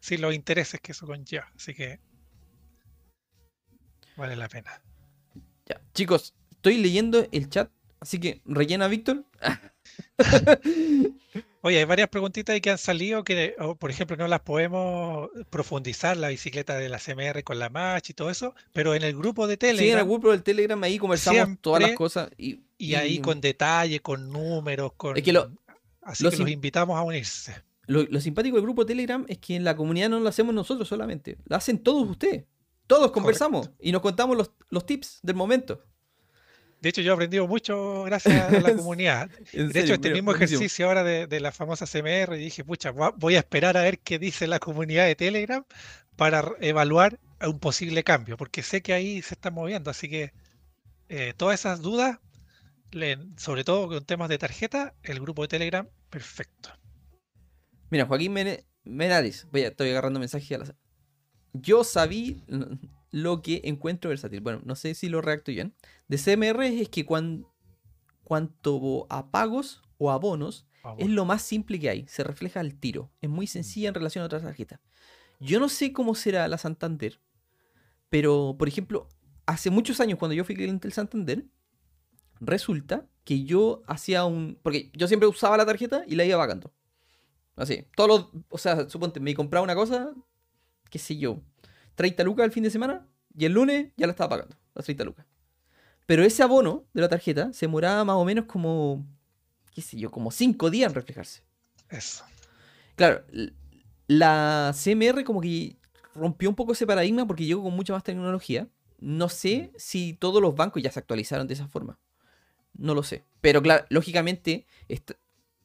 Sí, los intereses que eso conlleva. Así que vale la pena. Ya. Chicos, estoy leyendo el chat, así que rellena Víctor. Oye, hay varias preguntitas que han salido que, por ejemplo, no las podemos profundizar, la bicicleta de la CMR con la match y todo eso, pero en el grupo de Sí, en el Telegram grupo del Telegram ahí conversamos todas las cosas. Y, y ahí con detalle, con números, con... Es que lo- Así lo que los invitamos a unirse. lo, lo simpático del grupo Telegram es que en la comunidad no lo hacemos nosotros solamente, lo hacen todos ustedes. Todos conversamos y nos contamos los, los tips del momento. De hecho, yo he aprendido mucho gracias a la comunidad. De serio, hecho, este mismo buenísimo. ejercicio ahora de, de la famosa CMR, y dije, pucha, voy a esperar a ver qué dice la comunidad de Telegram para evaluar un posible cambio, porque sé que ahí se está moviendo, así que eh, todas esas dudas, le- sobre todo con temas de tarjeta, el grupo de Telegram, perfecto. Mira, Joaquín Menares, voy a- estoy agarrando mensajes. Yo sabí lo que encuentro versátil. Bueno, no sé si lo redacto bien. De CMR es que cuan- cuanto a pagos o abonos, Vamos. es lo más simple que hay. Se refleja al tiro. Es muy sencilla en relación a otras tarjetas. Yo no sé cómo será la Santander, pero, por ejemplo, hace muchos años cuando yo fui cliente del Santander, resulta que yo hacía un... Porque yo siempre usaba la tarjeta y la iba pagando. Así, todos los... O sea, suponte, me compraba una cosa, qué sé yo, 30 lucas el fin de semana y el lunes ya la estaba pagando, las 30 lucas. Pero ese abono de la tarjeta se demoraba más o menos como, qué sé yo, como 5 días en reflejarse. Eso. Claro, la CMR como que rompió un poco ese paradigma porque llegó con mucha más tecnología. No sé si todos los bancos ya se actualizaron de esa forma. No lo sé. Pero claro, lógicamente,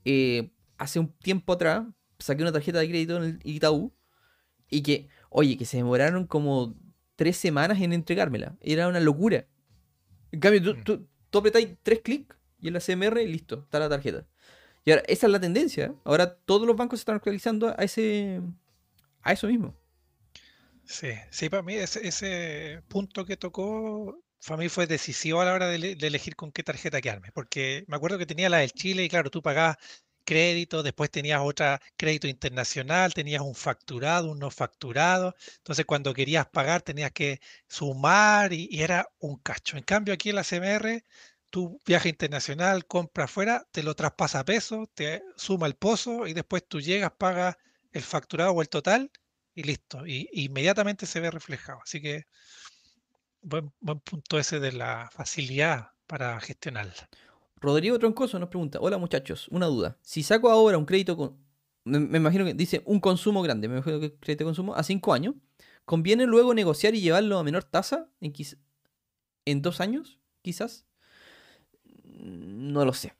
eh, hace un tiempo atrás saqué una tarjeta de crédito en el Itaú y que, oye, que se demoraron como tres semanas en entregármela. Era una locura. En cambio, tú, Mm. tú, tú apretáis tres clics y en la CMR listo, está la tarjeta. Y ahora, esa es la tendencia. Ahora todos los bancos se están actualizando a ese a eso mismo. Sí, sí, para mí ese, ese punto que tocó, para mí fue decisivo a la hora de, de elegir con qué tarjeta quedarme, porque me acuerdo que tenía la del Chile y claro, tú pagabas crédito, después tenías otra crédito internacional, tenías un facturado, un no facturado, entonces cuando querías pagar tenías que sumar y, era un cacho. En cambio aquí en la CMR, tú viaje internacional, compra afuera, te lo traspasa a peso, te suma el pozo y después tú llegas, pagas el facturado o el total y listo. Y inmediatamente se ve reflejado. Así que buen, buen punto ese de la facilidad para gestionarla. Rodrigo Troncoso nos pregunta, hola muchachos, una duda. Si saco ahora un crédito con, me, me imagino que dice un consumo grande, me imagino que crédito de consumo, a 5 años, ¿conviene luego negociar y llevarlo a menor tasa en, en dos años, quizás? No lo sé.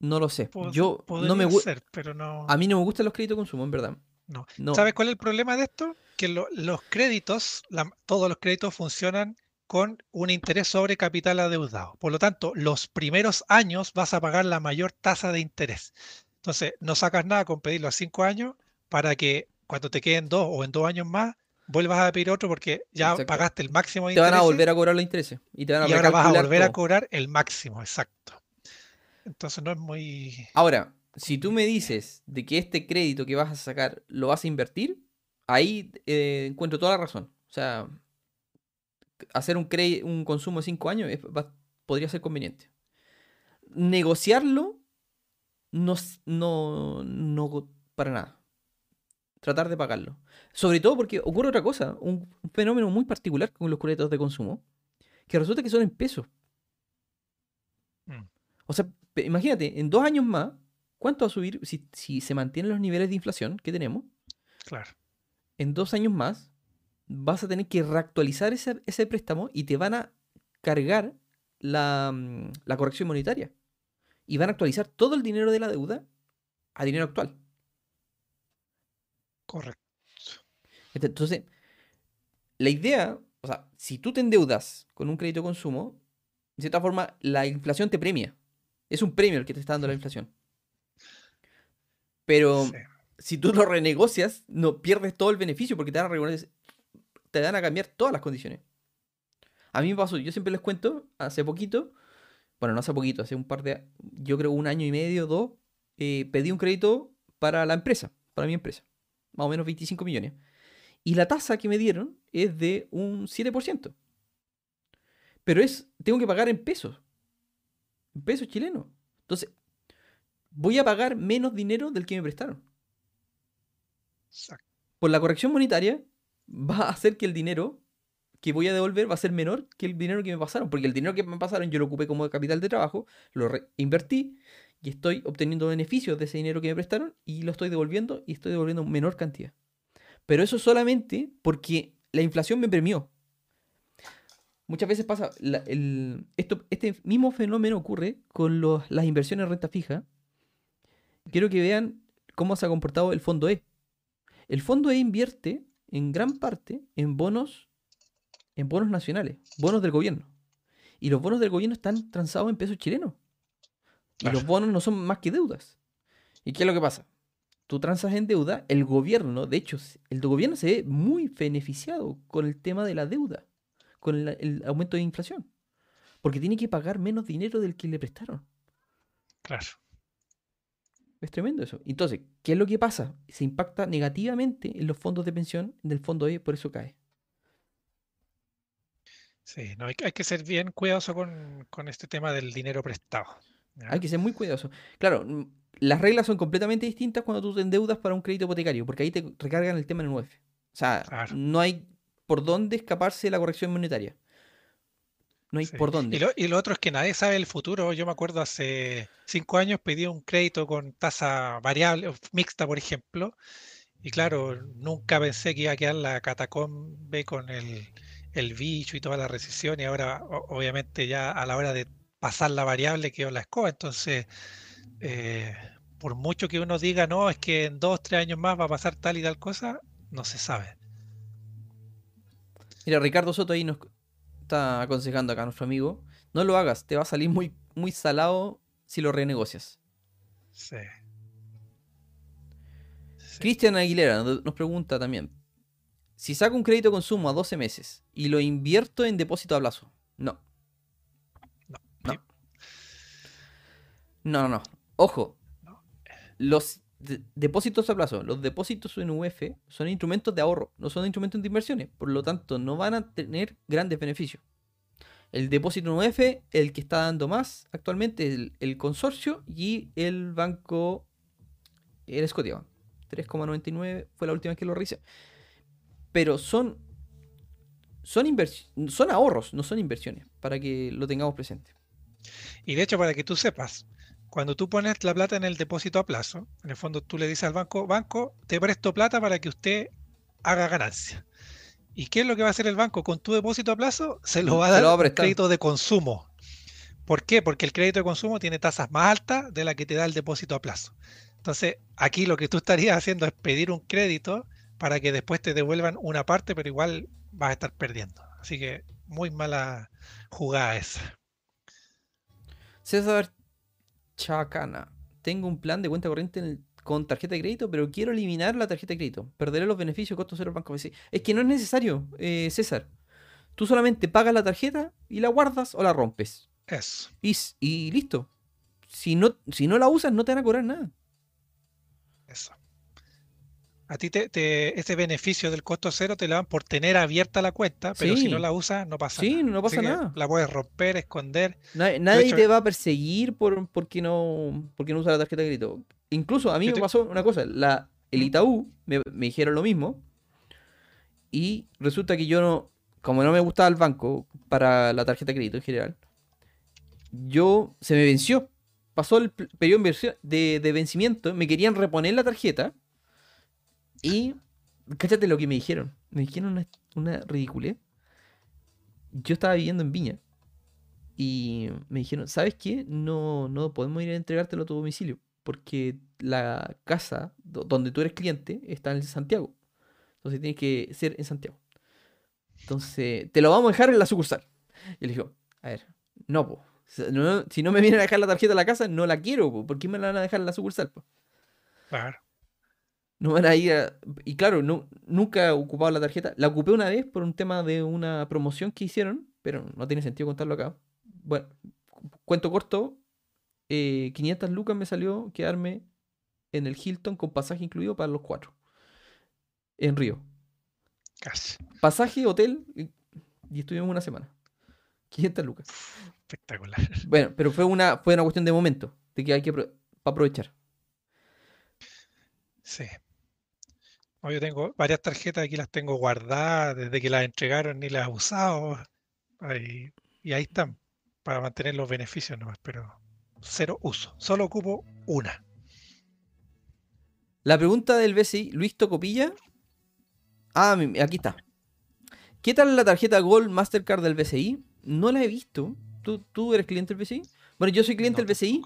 No lo sé. Pod- Yo no me ser, pero no. a mí no me gustan los créditos de consumo, en verdad. No. No. ¿Sabes cuál es el problema de esto? Que lo- los créditos, la- todos los créditos funcionan con un interés sobre capital adeudado. Por lo tanto, los primeros años vas a pagar la mayor tasa de interés. Entonces, no sacas nada con pedirlo a cinco años para que cuando te queden dos o en dos años más, vuelvas a pedir otro porque ya Exacto. pagaste el máximo de Te van a volver a cobrar los intereses. Y te van a y ahora vas a volver a cobrar el máximo, exacto. Entonces no es muy... Ahora, si tú me dices de que este crédito que vas a sacar lo vas a invertir, ahí eh, encuentro toda la razón. O sea, hacer un, cre- un consumo de 5 años es- va- podría ser conveniente. Negociarlo, no, no, no para nada. Tratar de pagarlo. Sobre todo porque ocurre otra cosa, un, un fenómeno muy particular con los créditos de consumo, que resulta que son en pesos. Mm. O sea, imagínate, en dos años más, ¿cuánto va a subir si, si se mantienen los niveles de inflación que tenemos? Claro. En dos años más vas a tener que reactualizar ese, ese préstamo y te van a cargar la, mm, la corrección monetaria. Y van a actualizar todo el dinero de la deuda a dinero actual. Correcto. Ent- Entonces, la idea, o sea, si tú te endeudas con un crédito de consumo, de cierta forma, la inflación te premia. Es un premio el que te está dando la inflación. Pero Sí. si tú lo renegocias, no pierdes todo el beneficio porque te van a, te van a cambiar todas las condiciones. A mí me pasó, yo siempre les cuento, hace poquito, bueno, no hace poquito, hace un par de, yo creo un año y medio, dos, eh, pedí un crédito para la empresa, para mi empresa, más o menos 25 millones. Y la tasa que me dieron es de un 7%. Pero es, tengo que pagar en pesos, en pesos chilenos. Entonces, voy a pagar menos dinero del que me prestaron. Por la corrección monetaria va a hacer que el dinero que voy a devolver va a ser menor que el dinero que me pasaron. Porque el dinero que me pasaron yo lo ocupé como capital de trabajo, lo invertí y estoy obteniendo beneficios de ese dinero que me prestaron y lo estoy devolviendo y estoy devolviendo menor cantidad. Pero eso solamente porque la inflación me premió. Muchas veces pasa, esto, este mismo fenómeno ocurre con las inversiones en renta fija. Quiero que vean cómo se ha comportado el fondo E. El fondo E invierte en gran parte en bonos, en bonos nacionales, bonos del gobierno. Y los bonos del gobierno están transados en pesos chilenos. Y los bonos no son más que deudas. ¿Y qué es lo que pasa? Tú transas en deuda, el gobierno, de hecho, el gobierno se ve muy beneficiado con el tema de la deuda, con el, el aumento de inflación. Porque tiene que pagar menos dinero del que le prestaron. Claro. Es tremendo eso. Entonces, ¿qué es lo que pasa? Se impacta negativamente en los fondos de pensión del fondo E, por eso cae. Sí, no, hay, que ser bien cuidadoso con, este tema del dinero prestado. Hay que ser muy cuidadoso. Claro, mm, las reglas son completamente distintas cuando tú te endeudas para un crédito hipotecario, porque ahí te recargan el tema en el UEF. O sea, no hay por dónde escaparse de la corrección monetaria. No hay por dónde. Y lo, otro es que nadie sabe el futuro. Yo me acuerdo hace cinco años pedí un crédito con tasa variable, mixta, por ejemplo. Y claro, nunca pensé que iba a quedar la catacombe con el, bicho y toda la recesión. Y ahora, obviamente, ya a la hora de pasar la variable quedó la escoba. Entonces, eh, por mucho que uno diga, no, es que en dos, tres años más va a pasar tal y tal cosa, no se sabe. Mira, Ricardo Soto ahí nos, está aconsejando acá nuestro amigo, no lo hagas, te va a salir muy, muy salado si lo renegocias. Sí. Cristian Aguilera nos pregunta también, si saco un crédito de consumo a 12 meses y lo invierto en depósito a plazo, no. No. No, no, no. Ojo. Los depósitos a plazo, los depósitos en UF son instrumentos de ahorro, no son instrumentos de inversiones, por lo tanto no van a tener grandes beneficios. El depósito en UF, el que está dando más actualmente es el, consorcio y el banco, el Scotiabank. 3,99 fue la última vez que lo revisé. Pero son, son, son ahorros, no son inversiones, para que lo tengamos presente. Y de hecho, para que tú sepas, cuando tú pones la plata en el depósito a plazo, en el fondo tú le dices al banco, banco, te presto plata para que usted haga ganancia. ¿Y qué es lo que va a hacer el banco con tu depósito a plazo? Se lo va a dar un crédito de consumo. ¿Por qué? Porque el crédito de consumo tiene tasas más altas de la que te da el depósito a plazo. Entonces, aquí lo que tú estarías haciendo es pedir un crédito para que después te devuelvan una parte, pero igual vas a estar perdiendo. Así que muy mala jugada esa. César Chacana. Tengo un plan de cuenta corriente con tarjeta de crédito, pero quiero eliminar la tarjeta de crédito. Perderé los beneficios, costos cero banco. Es que no es necesario, eh, César. Tú solamente pagas la tarjeta y la guardas o la rompes. Eso. Y, listo. Si no, si no la usas, no te van a cobrar nada. Eso. A ti te, ese beneficio del costo cero te lo dan por tener abierta la cuenta, pero si no la usas no pasa nada. Sí, no pasa nada. La puedes romper, esconder. Nadie, te va a perseguir por porque no porque no usa la tarjeta de crédito. Incluso a mí me pasó una cosa, la, el Itaú me, dijeron lo mismo y resulta que yo no, como no me gustaba el banco para la tarjeta de crédito en general, yo se me venció. Pasó el periodo de, de vencimiento, me querían reponer la tarjeta y, cállate lo que me dijeron. Me dijeron una, una ridiculez. Yo estaba viviendo en Viña. Y me dijeron, ¿sabes qué? No, no podemos ir a entregártelo a tu domicilio. Porque la casa donde tú eres cliente está en Santiago. Entonces tiene que ser en Santiago. Entonces, te lo vamos a dejar en la sucursal. Y le dijo, a ver, no, po. Si no me vienen a dejar la tarjeta a la casa, no la quiero, po. ¿por qué me la van a dejar en la sucursal? Po? Claro. No van a ir a- Y claro, no, nunca he ocupado la tarjeta. La ocupé una vez por un tema de una promoción que hicieron, pero no tiene sentido contarlo acá. Bueno, cu- cuento corto, eh, 500 lucas me salió quedarme en el Hilton con pasaje incluido para los cuatro. En Río. Casi. Pasaje, hotel, y, estuvimos una semana. 500 lucas. Espectacular. Bueno, pero fue una, fue una cuestión de momento, de que hay que aprovechar. Sí. No, yo tengo varias tarjetas, aquí las tengo guardadas desde que las entregaron ni las he usado. Ahí- y ahí están, para mantener los beneficios nomás, pero cero uso. Solo ocupo una. La pregunta del BCI, Luis Tocopilla. Ah, aquí está. ¿Qué tal la tarjeta Gold Mastercard del BCI? No la he visto. ¿Tú, tú eres cliente del BCI? Bueno, yo soy cliente No, del BCI,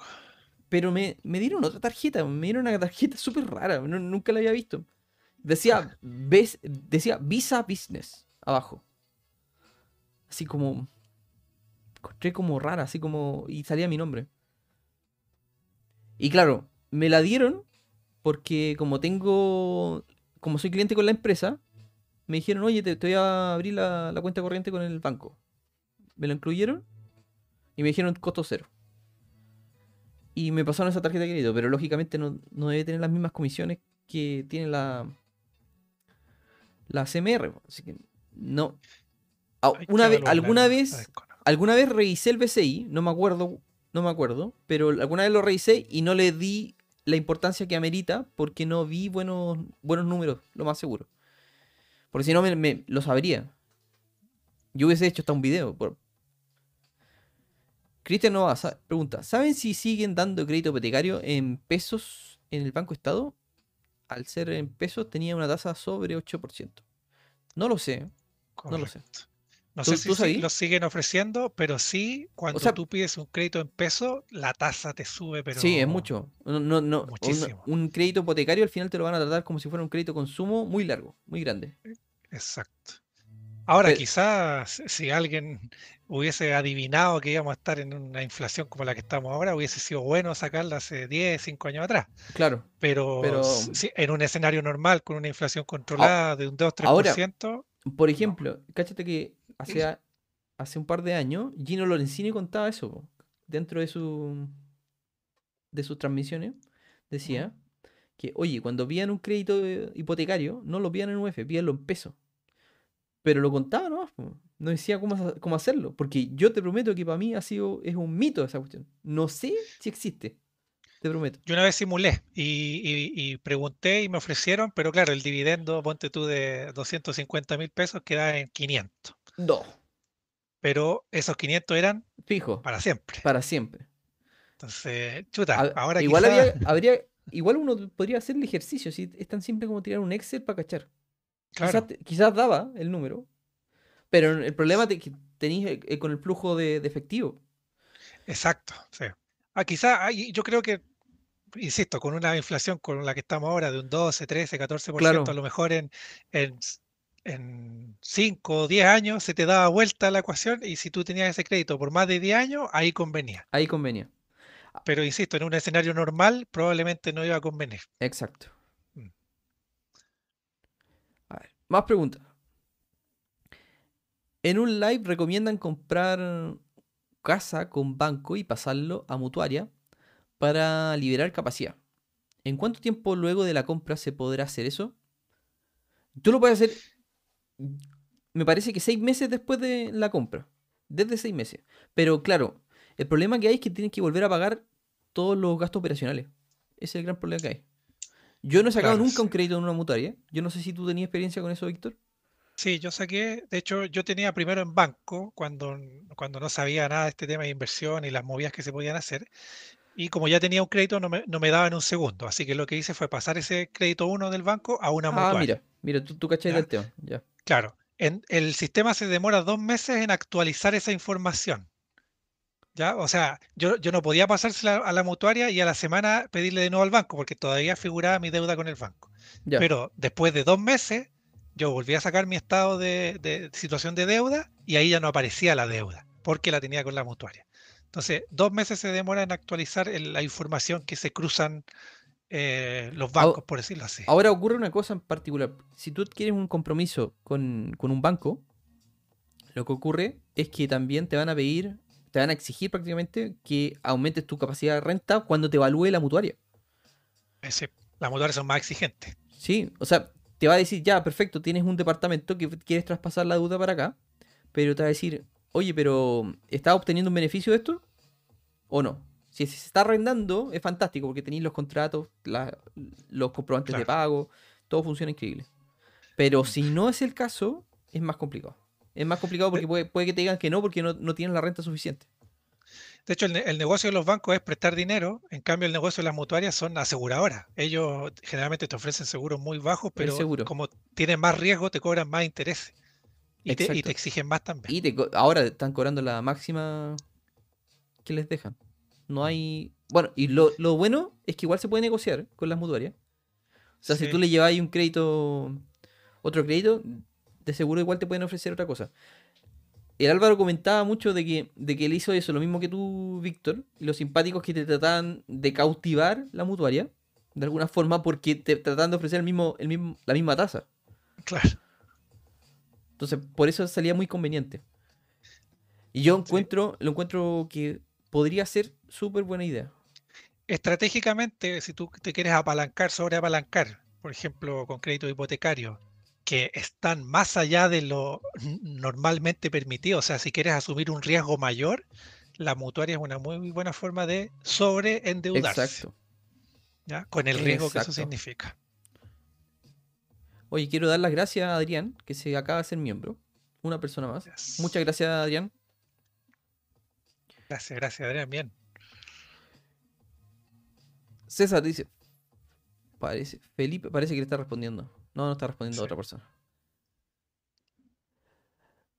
pero me, me dieron otra tarjeta. Me dieron una tarjeta súper rara. no- nunca la había visto. Decía, ves- decía Visa Business abajo. Así como. Encontré como rara, así como. Y salía mi nombre. Y claro, me la dieron porque como tengo. Como soy cliente con la empresa, me dijeron, oye, te, te voy a abrir la, la cuenta corriente con el banco. Me lo incluyeron y me dijeron costo cero. Y me pasaron esa tarjeta de crédito, pero lógicamente no, no debe tener las mismas comisiones que tiene la, la CMR. Así que no. Ah, que Una vez, alguna vez alguna vez revisé el BCI, no me acuerdo, no me acuerdo, pero alguna vez lo revisé y no le di la importancia que amerita porque no vi buenos, buenos números, lo más seguro. Porque si no me, me- lo sabría. Yo hubiese hecho hasta un video. Por... Cristian Nova pregunta, ¿saben si siguen dando crédito hipotecario en pesos en el Banco Estado? Al ser en pesos tenía una tasa sobre 8%. No lo sé. No lo sé. No ¿Tú- sé si sí lo siguen ofreciendo, pero sí, cuando sea- tú pides un crédito en peso, la tasa te sube, pero Sí, es mucho. No, no, un- muchísimo. Un, crédito hipotecario al final te lo van a tratar como si fuera un crédito consumo muy largo, muy grande. Exacto. Ahora, Pero- quizás si alguien hubiese adivinado que íbamos a estar en una inflación como la que estamos ahora, hubiese sido bueno sacarla hace 10, 5 años atrás. Claro. Pero, Pero- s- si- en un escenario normal, con una inflación controlada de un 2-3%, Por ejemplo, cáchate que hace, hace un par de años Gino Lorenzini contaba eso po, dentro de su de sus transmisiones. Decía que, oye, cuando pían un crédito eh, hipotecario, no lo pían en UF, pídanlo en pesos. Pero lo contaba nomás, po, no decía cómo, ha- cómo hacerlo. Porque yo te prometo que para mí ha sido, es un mito esa cuestión. No sé si existe. Te prometo. yo una vez simulé y, y- y pregunté y me ofrecieron, pero claro, el dividendo, ponte tú de 250 mil pesos, queda en 500. No. Pero esos 500 eran Fijo. para siempre. Para siempre. Entonces, chuta, A- ahora igual quizás- habría, habría- igual uno podría hacer el ejercicio, si es tan simple como tirar un Excel para cachar. claro, Quizás, quizás daba el número, pero el problema te, que tenéis eh, con el flujo de, de efectivo. exacto. sí. Ah, quizás, ah, y yo creo que, insisto, con una inflación con la que estamos ahora de un 12, 13, 14%, Claro. a lo mejor en, en, en 5 o 10 años se te daba vuelta la ecuación y si tú tenías ese crédito por más de 10 años, ahí convenía. Ahí convenía. Pero insisto, en un escenario normal probablemente no iba a convenir. Exacto. Mm. A ver, más preguntas. En un live recomiendan comprar casa con banco y pasarlo a mutuaria para liberar capacidad. ¿En cuánto tiempo luego de la compra se podrá hacer eso? Tú lo puedes hacer, me parece que seis meses después de la compra. Desde seis meses. Pero claro, el problema que hay es que tienes que volver a pagar todos los gastos operacionales. Ese es el gran problema que hay. Yo no he sacado Claro, nunca un crédito en una mutuaria. Yo no sé si tú tenías experiencia con eso, Víctor. Sí, yo saqué, de hecho, yo tenía primero en banco cuando, cuando no sabía nada de este tema de inversión y las movidas que se podían hacer. Y como ya tenía un crédito, no me, no me daban un segundo. Así que lo que hice fue pasar ese crédito uno del banco a una Ah, mutuaria. mira, mira, tú, tú cachai del tema. Ya. Claro, en, el sistema se demora dos meses en actualizar esa información. ¿Ya? O sea, yo, yo no podía pasársela a la mutuaria y a la semana pedirle de nuevo al banco porque todavía figuraba mi deuda con el banco. Ya. Pero después de dos meses, yo volví a sacar mi estado de, de situación de deuda y ahí ya no aparecía la deuda porque la tenía con la mutuaria. Entonces, dos meses se demora en actualizar el- la información que se cruzan eh, los bancos, por decirlo así. Ahora ocurre una cosa en particular. Si tú quieres un compromiso con, con un banco, lo que ocurre es que también te van a pedir, te van a exigir prácticamente que aumentes tu capacidad de renta cuando te evalúe la mutuaria. Ese, las mutuarias son más exigentes. Sí, o sea, te va a decir, ya, perfecto, tienes un departamento que quieres traspasar la deuda para acá, pero te va a decir, oye, pero ¿estás obteniendo un beneficio de esto? ¿O no? Si se está arrendando, es fantástico porque tenéis los contratos, la- los comprobantes de pago, todo funciona increíble. Pero si no es el caso, es más complicado. Es más complicado porque puede, puede que te digan que no porque no, no tienen la renta suficiente. De hecho, el, ne- el negocio de los bancos es prestar dinero, en cambio el negocio de las mutuarias son aseguradoras. Ellos generalmente te ofrecen seguros muy bajos, pero seguro. como tienen más riesgo, te cobran más intereses. Y te, y te exigen más también. Y te ahora están cobrando la máxima que les dejan. No hay. Bueno, y lo, lo bueno es que igual se puede negociar con las mutuarias. O sea, si tú le llevas ahí un crédito, otro crédito, de seguro igual te pueden ofrecer otra cosa. El Álvaro comentaba mucho de que, de que él hizo eso, lo mismo que tú, Víctor, y los simpáticos que te trataban de cautivar la mutuaria, de alguna forma, porque te trataban de ofrecer el mismo, el mismo, la misma tasa. Claro. Entonces, por eso salía muy conveniente. Y yo Sí. encuentro, lo encuentro que podría ser súper buena idea. Estratégicamente, si tú te quieres apalancar, sobre apalancar, por ejemplo, con créditos hipotecarios, que están más allá de lo normalmente permitido, o sea, si quieres asumir un riesgo mayor, la mutuaria es una muy buena forma de sobreendeudarse, Exacto. ¿ya? Con el riesgo que eso significa. Oye, quiero dar las gracias a Adrián, que se acaba de ser miembro. Una persona más. Yes. Muchas gracias, Adrián. Gracias, gracias, Adrián. Bien. César dice. Parece. Felipe parece que le está respondiendo. No, no está respondiendo Sí. otra persona.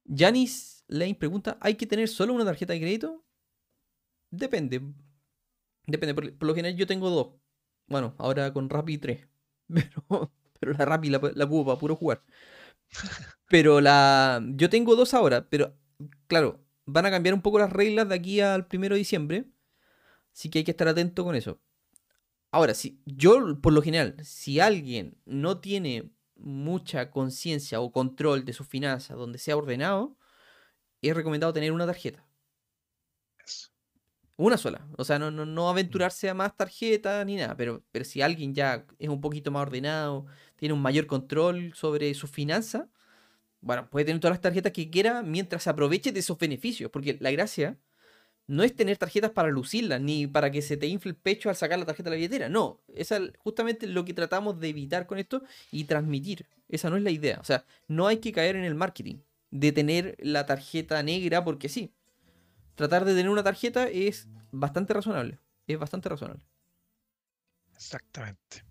Janis Lane pregunta: ¿hay que tener solo una tarjeta de crédito? Depende. Depende. Por, por lo general yo tengo dos. Bueno, ahora con Rappi tres. Pero, pero la Rappi la, la para puro jugar. Pero la. Yo tengo dos ahora, pero claro, van a cambiar un poco las reglas de aquí al primero de diciembre. Así que hay que estar atento con eso. Ahora, si yo, por lo general, si alguien no tiene mucha conciencia o control de sus finanzas donde sea ordenado, es recomendado tener una tarjeta. Una sola. O sea, no, no, no aventurarse a más tarjetas ni nada. Pero, pero si alguien ya es un poquito más ordenado, tiene un mayor control sobre sus finanzas, bueno, puede tener todas las tarjetas que quiera mientras se aproveche de esos beneficios. Porque la gracia no es tener tarjetas para lucirlas, ni para que se te infle el pecho al sacar la tarjeta de la billetera. No, esa es justamente lo que tratamos de evitar con esto y transmitir. Esa no es la idea. O sea, no hay que caer en el marketing de tener la tarjeta negra porque sí. Tratar de tener una tarjeta es bastante razonable. Es bastante razonable. Exactamente.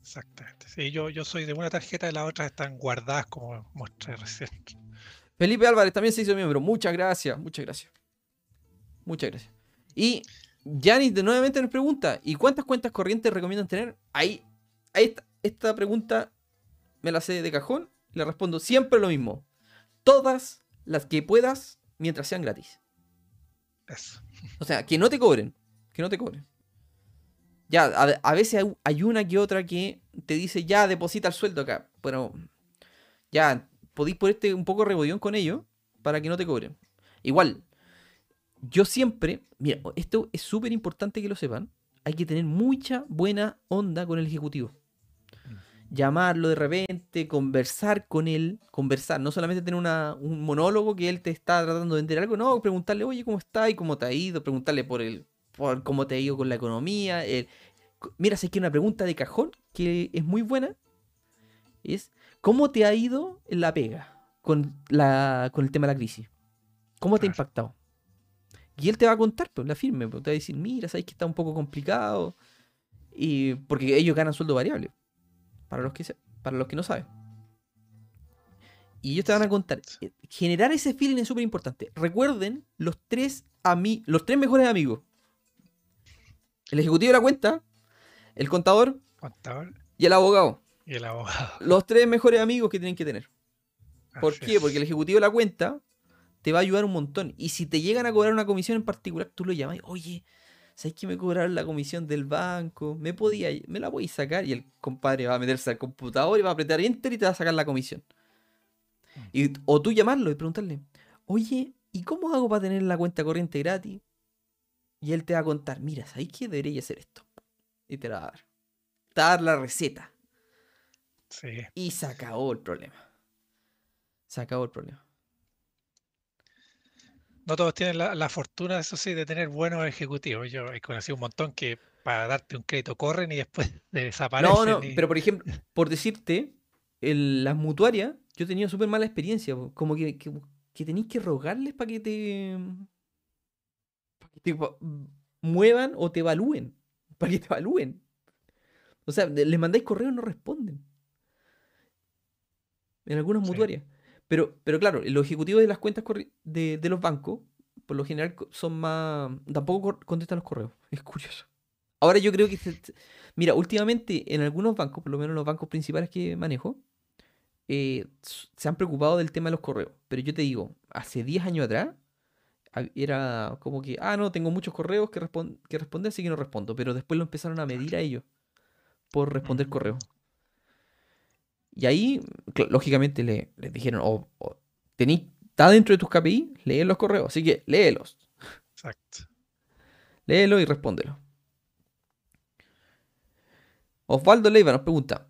Exactamente. Sí, yo, yo soy de una tarjeta y las otras están guardadas como mostré recién. Felipe Álvarez también se hizo miembro. Muchas gracias, muchas gracias. Muchas gracias. Y Janis de nuevamente nos pregunta, ¿y cuántas cuentas corrientes recomiendan tener? Ahí, ahí está, esta pregunta me la sé de cajón le respondo siempre lo mismo. Todas las que puedas mientras sean gratis. Eso. O sea, que no te cobren. Que no te cobren. Ya, a, a veces hay, hay una que otra que te dice, ya, deposita el sueldo acá. Pero, ya, podéis ponerte un poco rebodión con ello para que no te cobren. Igual, yo siempre, mira, esto es súper importante que lo sepan. Hay que tener mucha buena onda con el ejecutivo. Llamarlo de repente, conversar con él, conversar, no solamente tener una- un monólogo que él te está tratando de vender algo, no, preguntarle, oye, ¿cómo está y cómo te ha ido? Preguntarle por el, por cómo te ha ido con la economía. el- Mira, sé que una pregunta de cajón que es muy buena es ¿cómo te ha ido en la pega con, la, con el tema de la crisis? ¿Cómo te ha impactado? Y él te va a contar, pues, la firme, pues, te va a decir, mira, sabes que está un poco complicado. Y porque ellos ganan sueldo variable. Para los que, se- para los que no saben. Y ellos te van a contar. Eh, Generar ese feeling es súper importante. Recuerden los tres, ami los tres mejores amigos. El ejecutivo de la cuenta, el contador Contador y el abogado. Y el abogado. Los tres mejores amigos que tienen que tener. ¿Por Así qué? es. Porque el ejecutivo de la cuenta te va a ayudar un montón. Y si te llegan a cobrar una comisión en particular, tú lo llamas y, oye, ¿sabes que me cobraron la comisión del banco? ¿Me podía, me la podéis sacar? Y el compadre va a meterse al computador y va a apretar enter y te va a sacar la comisión. Mm. Y, o tú llamarlo y preguntarle, oye, ¿y cómo hago para tener la cuenta corriente gratis? Y él te va a contar, mira, ¿sabes qué? Debería hacer esto. Y te la va a dar. Te va a dar la receta. Sí. Y se acabó el problema. Se acabó el problema. No todos tienen la, la fortuna, eso sí, de tener buenos ejecutivos. Yo he conocido un montón que para darte un crédito corren y después desaparecen. No, no, y- pero por ejemplo, por decirte, el- las mutuarias, yo he tenido súper mala experiencia. Como que, que, que tenéis que rogarles para que te. para que te va- muevan o te evalúen. Para que te evalúen. O sea, les mandáis correo y no responden. En algunas Sí. mutuarias. Pero, pero claro, los ejecutivos de las cuentas de, de los bancos, por lo general, son más. Tampoco contestan los correos. Es curioso. Ahora yo creo que. se- Mira, últimamente en algunos bancos, por lo menos los bancos principales que manejo, eh, se han preocupado del tema de los correos. Pero yo te digo, hace 10 años atrás era como que, ah, no, tengo muchos correos que, respon- que responder, así que no respondo. Pero después lo empezaron a medir a ellos por responder Mm. correos. Y ahí, lógicamente, le, les dijeron, o, o tení- está dentro de tus KPI, lee los correos. Así que léelos. Exacto. Léelo y respóndelo. Osvaldo Leiva nos pregunta: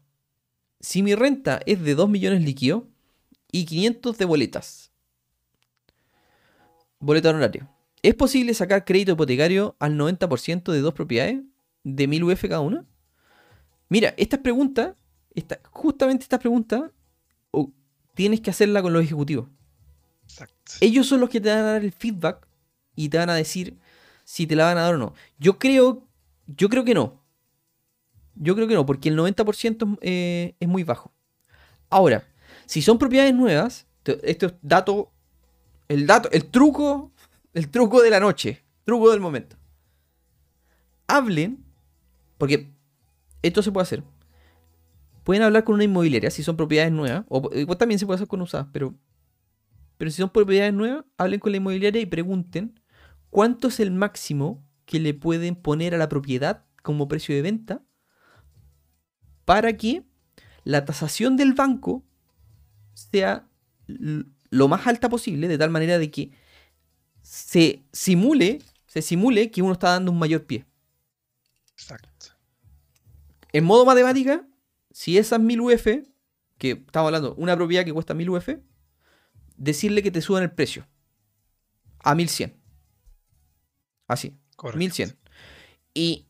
Si mi renta es de 2 millones líquido y 500 de boletas, boleta honorario, ¿es posible sacar crédito hipotecario al 90% de dos propiedades de 1000 UF cada una? Mira, estas preguntas, esta, justamente estas preguntas, o- tienes que hacerla con los ejecutivos. Exacto. Ellos son los que te van a dar el feedback y te van a decir si te la van a dar o no. Yo creo, yo creo que no. Yo creo que no, porque el 90% es, eh, es muy bajo. Ahora, si son propiedades nuevas, esto es dato, el dato, el truco, el truco de la noche, truco del momento. Hablen, porque esto se puede hacer. Pueden hablar con una inmobiliaria si son propiedades nuevas, o también se puede hacer con usadas, pero pero si son propiedades nuevas, hablen con la inmobiliaria y pregunten cuánto es el máximo que le pueden poner a la propiedad como precio de venta para que la tasación del banco sea lo más alta posible, de tal manera de que se simule, se simule que uno está dando un mayor pie. Exacto. En modo matemática, si esas 1000 UF, que estamos hablando, una propiedad que cuesta 1000 UF, decirle que te suban el precio a 1100. Así, Correcto. 1100. Y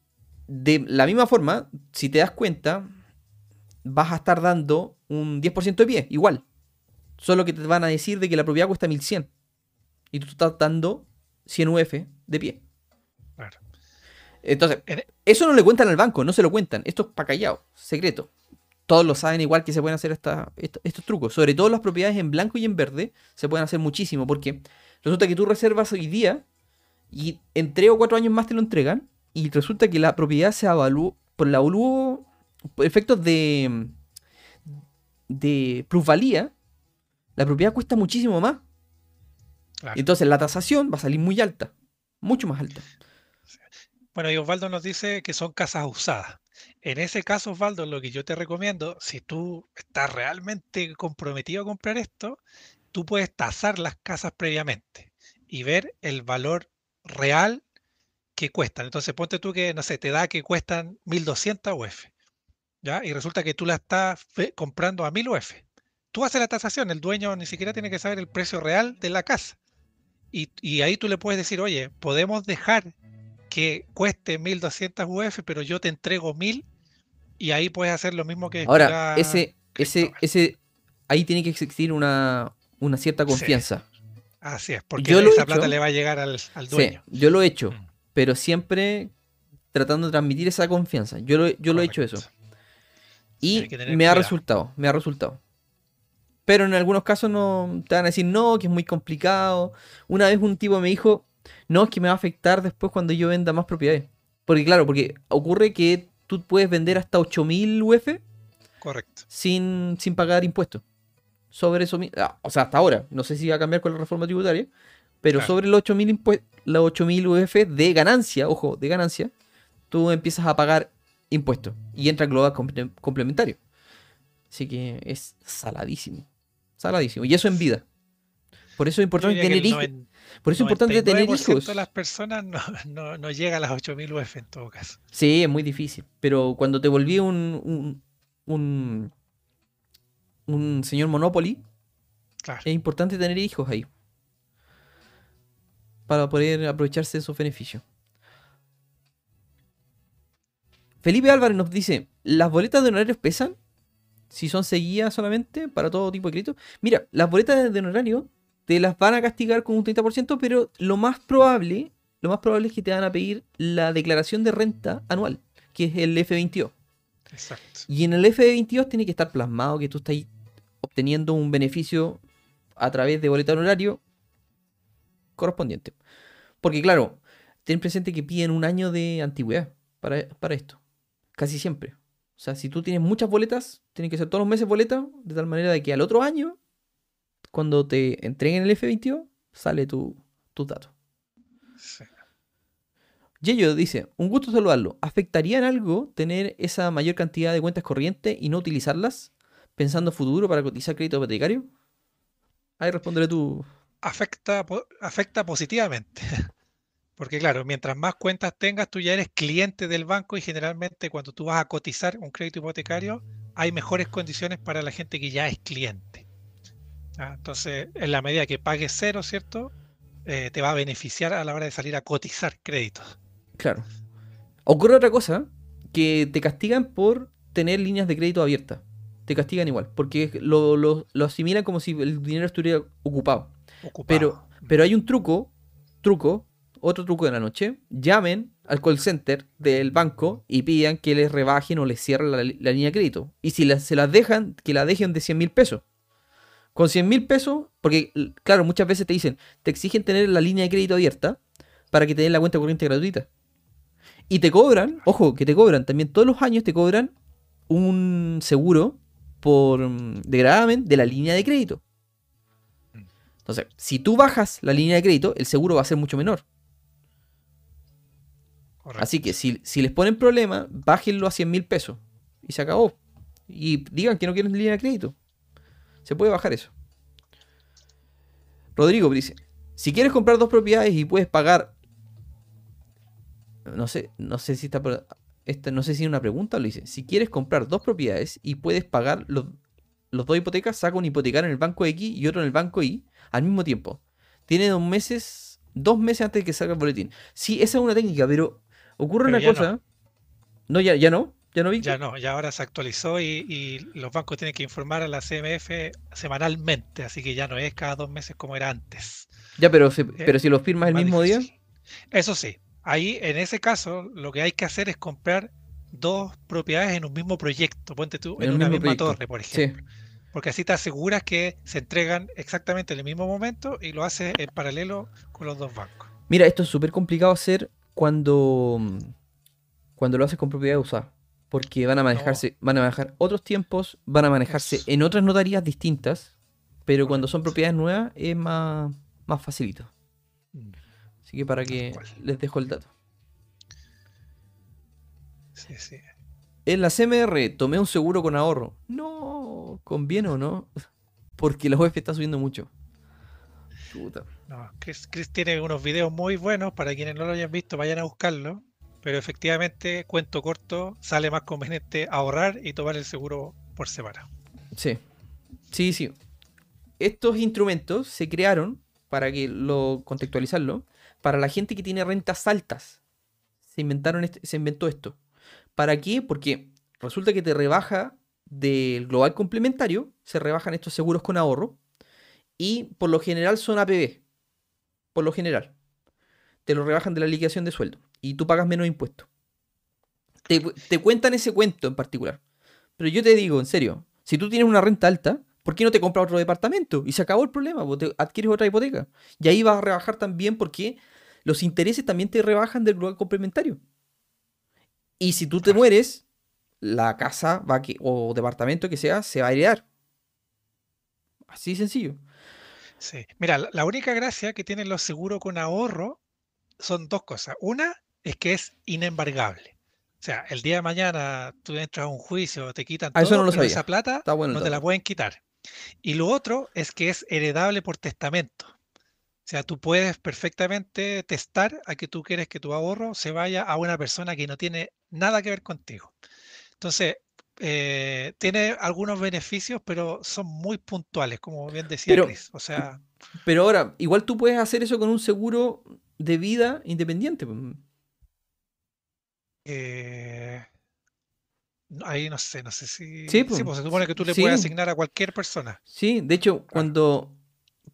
de la misma forma, si te das cuenta, vas a estar dando un 10% de pie, igual. Solo que te van a decir de que la propiedad cuesta 1100. Y tú estás dando 100 UF de pie. Claro. Entonces, En- eso no le cuentan al banco, no se lo cuentan. Esto es para callado, secreto. Todos lo saben igual que se pueden hacer esta- esta- estos trucos. Sobre todo las propiedades en blanco y en verde se pueden hacer muchísimo porque resulta que tú reservas hoy día y en 3 o 4 años más te lo entregan y resulta que la propiedad se avalúa por la avalúo por efectos de de plusvalía la propiedad cuesta muchísimo más. Claro. Entonces la tasación va a salir muy alta, mucho más alta. Bueno, y Osvaldo nos dice que son casas usadas. En ese caso, Osvaldo, lo que yo te recomiendo, si tú estás realmente comprometido a comprar esto, tú puedes tasar las casas previamente y ver el valor real que cuestan. Entonces, ponte tú que, no sé, te da que cuestan 1200 UF, ¿ya? Y resulta que tú la estás comprando a 1000 UF. Tú haces la tasación, el dueño ni siquiera tiene que saber el precio real de la casa. Y, y ahí tú le puedes decir, oye, podemos dejar que cueste 1200 UF, pero yo te entrego 1000 y ahí puedes hacer lo mismo que Ahora, ese, ese, ese, ahí tiene que existir una, una cierta Sí. confianza. Así es, porque Yo he esa plata hecho. le va a llegar al, al Sí, dueño. yo lo he hecho, Mm. pero siempre tratando de transmitir esa confianza. Yo lo, yo lo he hecho eso. Y me ha resultado, me ha resultado. Pero en algunos casos no te van a decir no, que es muy complicado. Una vez un tipo me dijo, no, es que me va a afectar después cuando yo venda más propiedades. Porque claro, porque ocurre que tú puedes vender hasta 8000 UF Correcto. sin, sin pagar impuestos. Sobre eso, ah, o sea, hasta ahora, no sé si va a cambiar con la reforma tributaria, Pero Claro. sobre los 8.000 impue- los 8.000 UF de ganancia, ojo, de ganancia, tú empiezas a pagar impuestos y entra global comple- complementario. Así que es saladísimo. Saladísimo. Y eso en vida. Por eso es importante que tener el Por eso es importante tener 99% hijos. de las personas no, no, no llega a las 8000 UF en todo caso. Sí, es muy difícil. Pero cuando te volví un, un, un, un señor Monopoly, Claro. es importante tener hijos ahí. Para poder aprovecharse de esos beneficios. Felipe Álvarez nos dice: ¿Las boletas de honorarios pesan? Si son seguidas solamente para todo tipo de crédito. Mira, las boletas de honorario te las van a castigar con un 30%, pero lo más probable, lo más probable es que te van a pedir la declaración de renta anual, que es el F22. Exacto. Y en el F22 tiene que estar plasmado que tú estás obteniendo un beneficio a través de boleta de honorario correspondiente. Porque claro, ten presente que piden un año de antigüedad para, para esto. Casi siempre. O sea, si tú tienes muchas boletas, tienen que ser todos los meses boletas, de tal manera de que al otro año, cuando te entreguen el F22, sale tu, tus datos. Sí. Yeyo dice, un gusto saludarlo. ¿Afectaría en algo tener esa mayor cantidad de cuentas corrientes y no utilizarlas? Pensando futuro para cotizar crédito hipotecario. Ahí respondele tú. Afecta, afecta positivamente. Porque claro, mientras más cuentas tengas, tú ya eres cliente del banco y generalmente cuando tú vas a cotizar un crédito hipotecario, hay mejores condiciones para la gente que ya es cliente. Ah, Entonces, en la medida que pagues cero, ¿cierto? Eh, te va a beneficiar a la hora de salir a cotizar créditos. Claro. Ocurre otra cosa, que te castigan por tener líneas de crédito abiertas. Te castigan igual, porque lo, lo- lo asimilan como si el dinero estuviera ocupado. Ocupado. Pero, pero hay un truco, truco, otro truco de la noche. Llamen al call center del banco y pidan que les rebajen o les cierren la, la línea de crédito. Y si la- se las dejan, que la dejen de 100 mil pesos. Con 100 mil pesos, porque claro, muchas veces te dicen, te exigen tener la línea de crédito abierta para que te den la cuenta corriente gratuita. Y te cobran, ojo, que te cobran, también todos los años te cobran un seguro por mm, de gravamen de la línea de crédito. Entonces, si tú bajas la línea de crédito, el seguro va a ser mucho menor. Correcto. Así que si, si les ponen problema, bájenlo a 100 mil pesos. Y se acabó. Y digan que no quieren línea de crédito. Se puede bajar eso. Rodrigo dice, si quieres comprar dos propiedades y puedes pagar... No sé, no sé si está... Esta, no sé si es una pregunta o lo dice. Si quieres comprar dos propiedades y puedes pagar los, los dos hipotecas, saca un hipotecario en el banco X y otro en el banco Y al mismo tiempo. Tiene dos meses, dos meses antes de que salga el boletín. Sí, esa es una técnica, pero ocurre Pero una cosa. No. ya, ya no, ya no. Ya no, ya ahora se actualizó y, y los bancos tienen que informar a la CMF semanalmente, así que ya no es cada dos meses como era antes. Ya, pero, se- pero si lo firmas el mismo día. Eso sí, ahí en ese caso lo que hay que hacer es comprar dos propiedades en un mismo proyecto, ponte tú, En en un una misma proyecto. torre, por Sí, ejemplo. Porque así te aseguras que se entregan exactamente en el mismo momento y lo haces en paralelo con los dos bancos. Mira, esto es súper complicado hacer cuando, cuando lo haces con propiedad usada. Porque van a manejarse, van a manejar otros tiempos, van a manejarse Eso. en otras notarías distintas. Pero cuando son propiedades nuevas es más, más facilito. Mm, Así que para que les dejo el dato. Sí, sí. En la CMR tomé un seguro con ahorro. No, ¿conviene o no? Porque la UEF está subiendo mucho. Chuta. No, Chris, Chris tiene unos videos muy buenos para quienes no lo hayan visto, vayan a buscarlo. Pero efectivamente, cuento corto, sale más conveniente ahorrar y tomar el seguro por separado. Sí. Sí, sí. Estos instrumentos se crearon para que lo contextualizarlo para la gente que tiene rentas altas. Se inventaron este- se inventó esto. ¿Para qué? Porque resulta que te rebaja del global complementario, se rebajan estos seguros con ahorro y por lo general son APB. Por lo general. Te lo rebajan de la liquidación de sueldo y tú pagas menos impuestos. Te, te cuentan ese cuento en particular. Pero yo te digo, en serio, si tú tienes una renta alta, ¿por qué no te compras otro departamento? Y se acabó el problema, pues, te adquieres otra hipoteca. Y ahí vas a rebajar también porque los intereses también te rebajan del global complementario. Y si tú te mueres, la casa va que, o departamento que sea se va a heredar. Así de sencillo. Sí. Mira, la única gracia que tienen los seguros con ahorro son dos cosas. Una es que es inembargable. O sea, el día de mañana tú entras a un juicio, te quitan Ah, eso todo, no lo pero sabía. esa plata bueno no te la pueden quitar. Y lo otro es que es heredable por testamento. O sea, tú puedes perfectamente testar a que tú quieres que tu ahorro se vaya a una persona que no tiene nada que ver contigo. Entonces, eh, tiene algunos beneficios, pero son muy puntuales, como bien decía Pero- Chris. O sea, Pero ahora, igual tú puedes hacer eso con un seguro de vida independiente. Eh, ahí no sé, no sé si... Sí, Sí, pues, pues se supone que tú le sí. puedes asignar a cualquier persona. Sí, de hecho, cuando,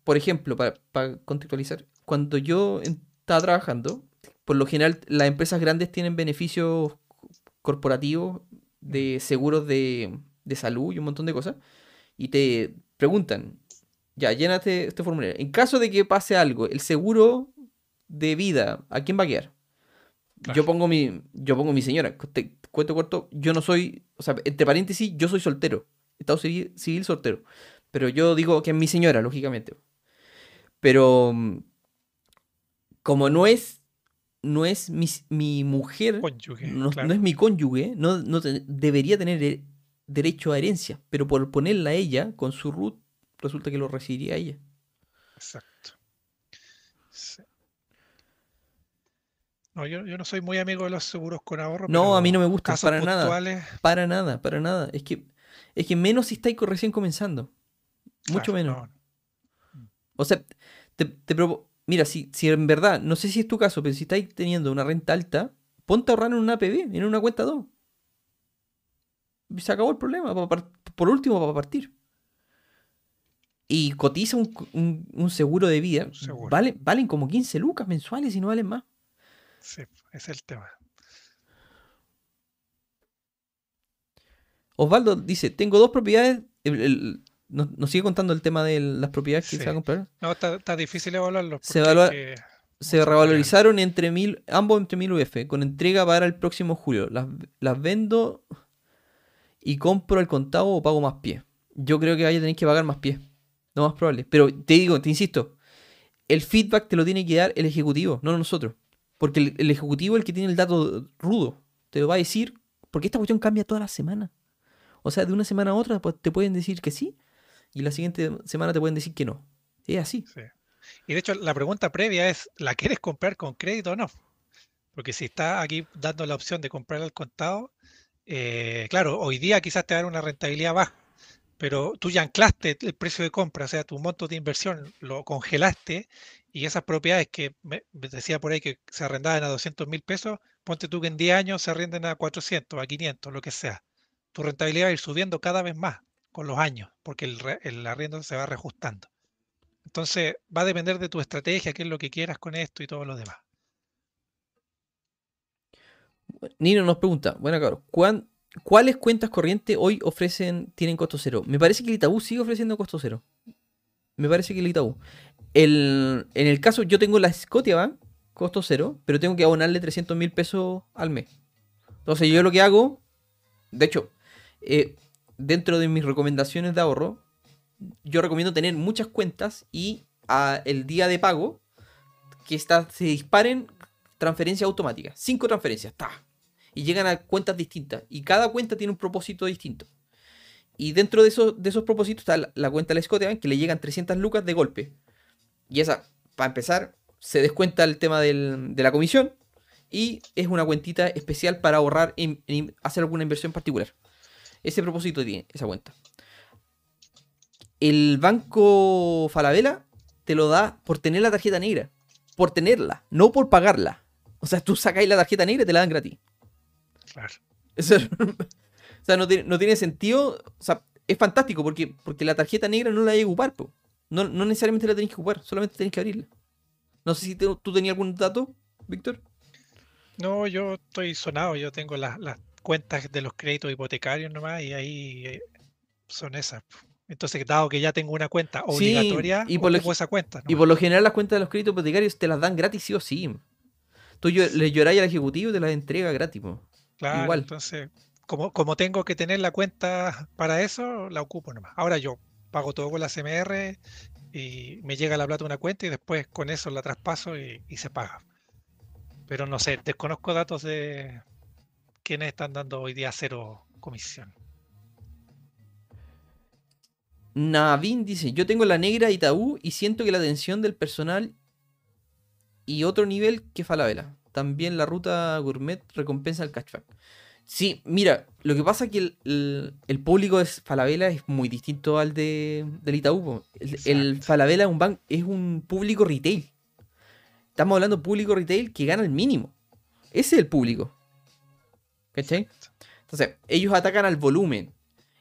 por ejemplo, para, para contextualizar, cuando yo estaba trabajando, por lo general las empresas grandes tienen beneficios corporativos de seguros de, de salud y un montón de cosas, y te preguntan, ya, llénate este formulario. En caso de que pase algo, el seguro de vida, ¿a quién va a quedar? Yo pongo mi, yo pongo mi señora, te cuento corto, yo no soy, o sea, entre paréntesis, yo soy soltero, estado civil, civil soltero, pero yo digo que es mi señora, lógicamente. Pero mm, como no es, no es mi, mi mujer, Cónyuge, no, claro. no es mi cónyuge, no, no te- debería tener he- derecho a herencia, pero por ponerla a ella con su root, resulta que lo recibiría ella. Exacto. Sí. No, yo, yo no soy muy amigo de los seguros con ahorro, No, a mí no me casos para nada. Para nada, para nada. Es que, es que menos si estáis recién comenzando. Mucho claro, menos. no, O sea, te, te Mira, si, si en verdad, no sé si es tu caso, pero si estáis teniendo una renta alta, ponte a ahorrar en una APB, en una cuenta 2. Y se acabó el problema. Por último, para partir. Y cotiza un, un- un seguro de vida. Seguro. Vale, valen como 15 lucas mensuales y no valen más. Sí, es el tema. Osvaldo dice, tengo dos propiedades. el- el- nos, nos sigue contando el tema de las propiedades que Sí. se va a comprar. No, está, está difícil evaluarlo. Se que- revalorizaron entre mil, ambos entre mil UF, con entrega para el próximo julio. Las, las vendo y compro al contado o pago más pie. Yo creo que vaya a tener que pagar más pie. No más probable. Pero te digo, te insisto, el feedback te lo tiene que dar el ejecutivo, no nosotros. Porque el, ejecutivo el que tiene el dato rudo. Te lo va a decir, porque esta cuestión cambia toda la semana. O sea, de una semana a otra pues, te pueden decir que sí y la siguiente semana te pueden decir que no. Es así. Sí. Y de hecho, la pregunta previa es, ¿la quieres comprar con crédito o no? Porque si está aquí dando la opción de comprar al contado, eh, claro, hoy día quizás te dan una rentabilidad baja, pero tú ya anclaste el precio de compra, o sea, tu monto de inversión lo congelaste y esas propiedades que decía por ahí que se arrendaban a 200 mil pesos, ponte tú que en 10 años se arrienden a 400, a 500, lo que sea. Tu rentabilidad va a ir subiendo cada vez más con los años, porque el, el arriendo se va reajustando. Entonces, va a depender de tu estrategia, qué es lo que quieras con esto y todo lo demás. Nino nos pregunta, bueno, cabrón, ¿cuán- ¿cuáles cuentas corrientes hoy ofrecen, tienen costo cero? Me parece que el Itaú sigue ofreciendo costo cero. Me parece que el Itaú. En el caso, yo tengo la Scotiabank, costo cero, pero tengo que abonarle 300 mil pesos al mes. Entonces yo lo que hago, de hecho, eh, dentro de mis recomendaciones de ahorro, yo recomiendo tener muchas cuentas y a el día de pago, que esta- se disparen transferencias automáticas. Cinco transferencias, ¡ta! Y llegan a cuentas distintas. Y cada cuenta tiene un propósito distinto. Y dentro de esos, de esos propósitos está la, la cuenta de la Scotiabank que le llegan 300 lucas de golpe. Y esa, para empezar, se descuenta el tema del- de la comisión. Y es una cuentita especial para ahorrar y hacer alguna inversión particular. Ese propósito tiene esa cuenta. El banco Falabella te lo da por tener la tarjeta negra. Por tenerla, no por pagarla. O sea, tú sacáis la tarjeta negra y te la dan gratis. Claro. Eso- o sea, no tiene, no tiene sentido. O sea, es fantástico porque, porque la tarjeta negra no la hay que ocupar. po. No, no necesariamente la tenéis que ocupar, solamente tenéis que abrirla. No sé si te- tú tenías algún dato, Víctor. No, yo estoy sonado, yo tengo las, las cuentas de los créditos hipotecarios nomás y ahí eh, son esas. Entonces, dado que ya tengo una cuenta Sí, obligatoria, y por lo esa cuenta. Y por lo general las cuentas de los créditos hipotecarios te las dan gratis sí o sí. Tú le lloráis al ejecutivo y te las entrega gratis. po. Claro, igual. entonces, como, como tengo que tener la cuenta para eso, la ocupo nomás. Ahora yo pago todo con la CMR, y me llega la plata una cuenta y después con eso la traspaso y, y se paga. Pero no sé, desconozco datos de quienes están dando hoy día cero comisión. Navin dice, yo tengo la negra Itaú y siento que la atención del personal y otro nivel que Falabella. También la ruta gourmet recompensa el cashback. Sí, mira, lo que pasa es que el, público de Falabella es muy distinto al de, del Itaú. El, el, Falabella un banco, es un público retail. Estamos hablando de público retail que gana el mínimo. Ese es el público. ¿Cachai? Entonces, ellos atacan al volumen.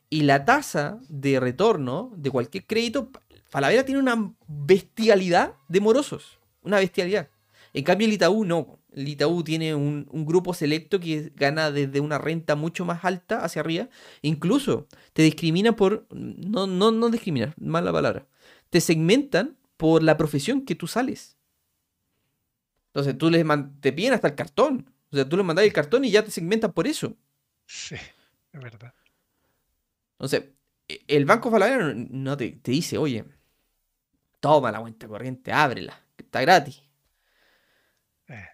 Y la tasa de retorno de cualquier crédito, Falabella tiene una bestialidad de morosos. Una bestialidad. En cambio, el Itaú no. El Itaú tiene un, grupo selecto que gana desde una renta mucho más alta hacia arriba. Incluso te discrimina por. No, no, no discriminar, mala palabra. Te segmentan por la profesión que tú sales. Entonces tú les te piden hasta el cartón. O sea, tú les mandas el cartón y ya te segmentan por eso. Sí, es verdad. Entonces, e, el Banco Falabella no te, dice, oye, toma la cuenta corriente, ábrela, que está gratis. Eh.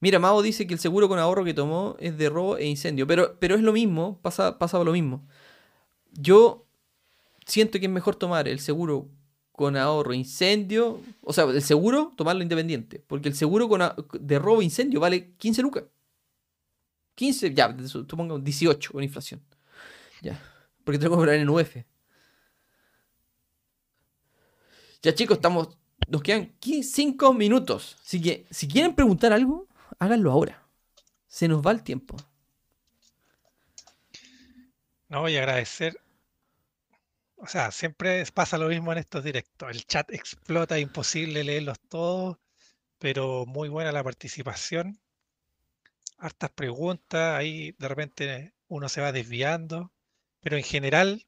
Mira, Mao dice que el seguro con ahorro que tomó es de robo e incendio, pero, pero es lo mismo, pasa, pasa lo mismo. Yo siento que es mejor tomar el seguro con ahorro e incendio, o sea, el seguro, tomarlo independiente, porque el seguro con de robo e incendio vale 15 lucas. 15, ya, supongo 18 con inflación. Ya. Porque tengo que comprar en UF. Ya chicos, estamos. Nos quedan 5 minutos. Así que si quieren preguntar algo, háganlo ahora. Se nos va el tiempo. No voy a agradecer. O sea, siempre pasa lo mismo en estos directos. El chat explota, imposible leerlos todos, pero muy buena la participación hartas preguntas, ahí de repente uno se va desviando, pero en general,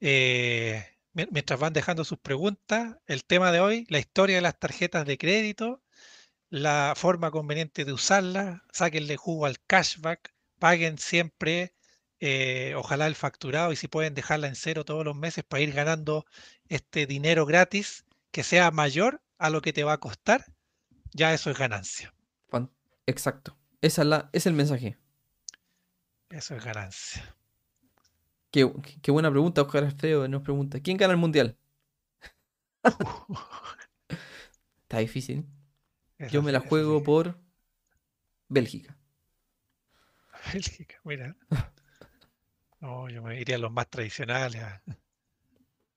eh, mientras van dejando sus preguntas, el tema de hoy, la historia de las tarjetas de crédito, la forma conveniente de usarlas, sáquenle jugo al cashback, paguen siempre, eh, ojalá el facturado y si pueden dejarla en cero todos los meses para ir ganando este dinero gratis que sea mayor a lo que te va a costar, ya eso es ganancia. Exacto. Esa es, la, es el mensaje. Eso es ganancia. Qué, buena pregunta, Oscar Alfredo nos pregunta. ¿Quién gana el mundial? Está difícil. Yo me la juego por Bélgica. Bélgica, mira. No, yo me iría a los más tradicionales.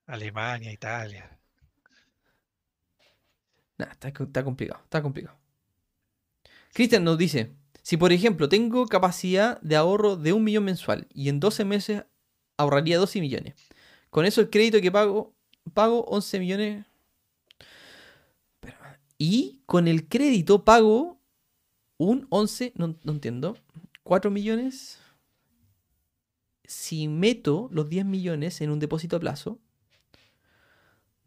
Alemania, Italia. Nah, está, está complicado, está complicado. Cristian nos dice, si por ejemplo tengo capacidad de ahorro de un millón mensual y en 12 meses ahorraría 12 millones, con eso el crédito que pago, pago 11 millones. Y con el crédito pago un 11, no, no entiendo, 4 millones. Si meto los 10 millones en un depósito a plazo,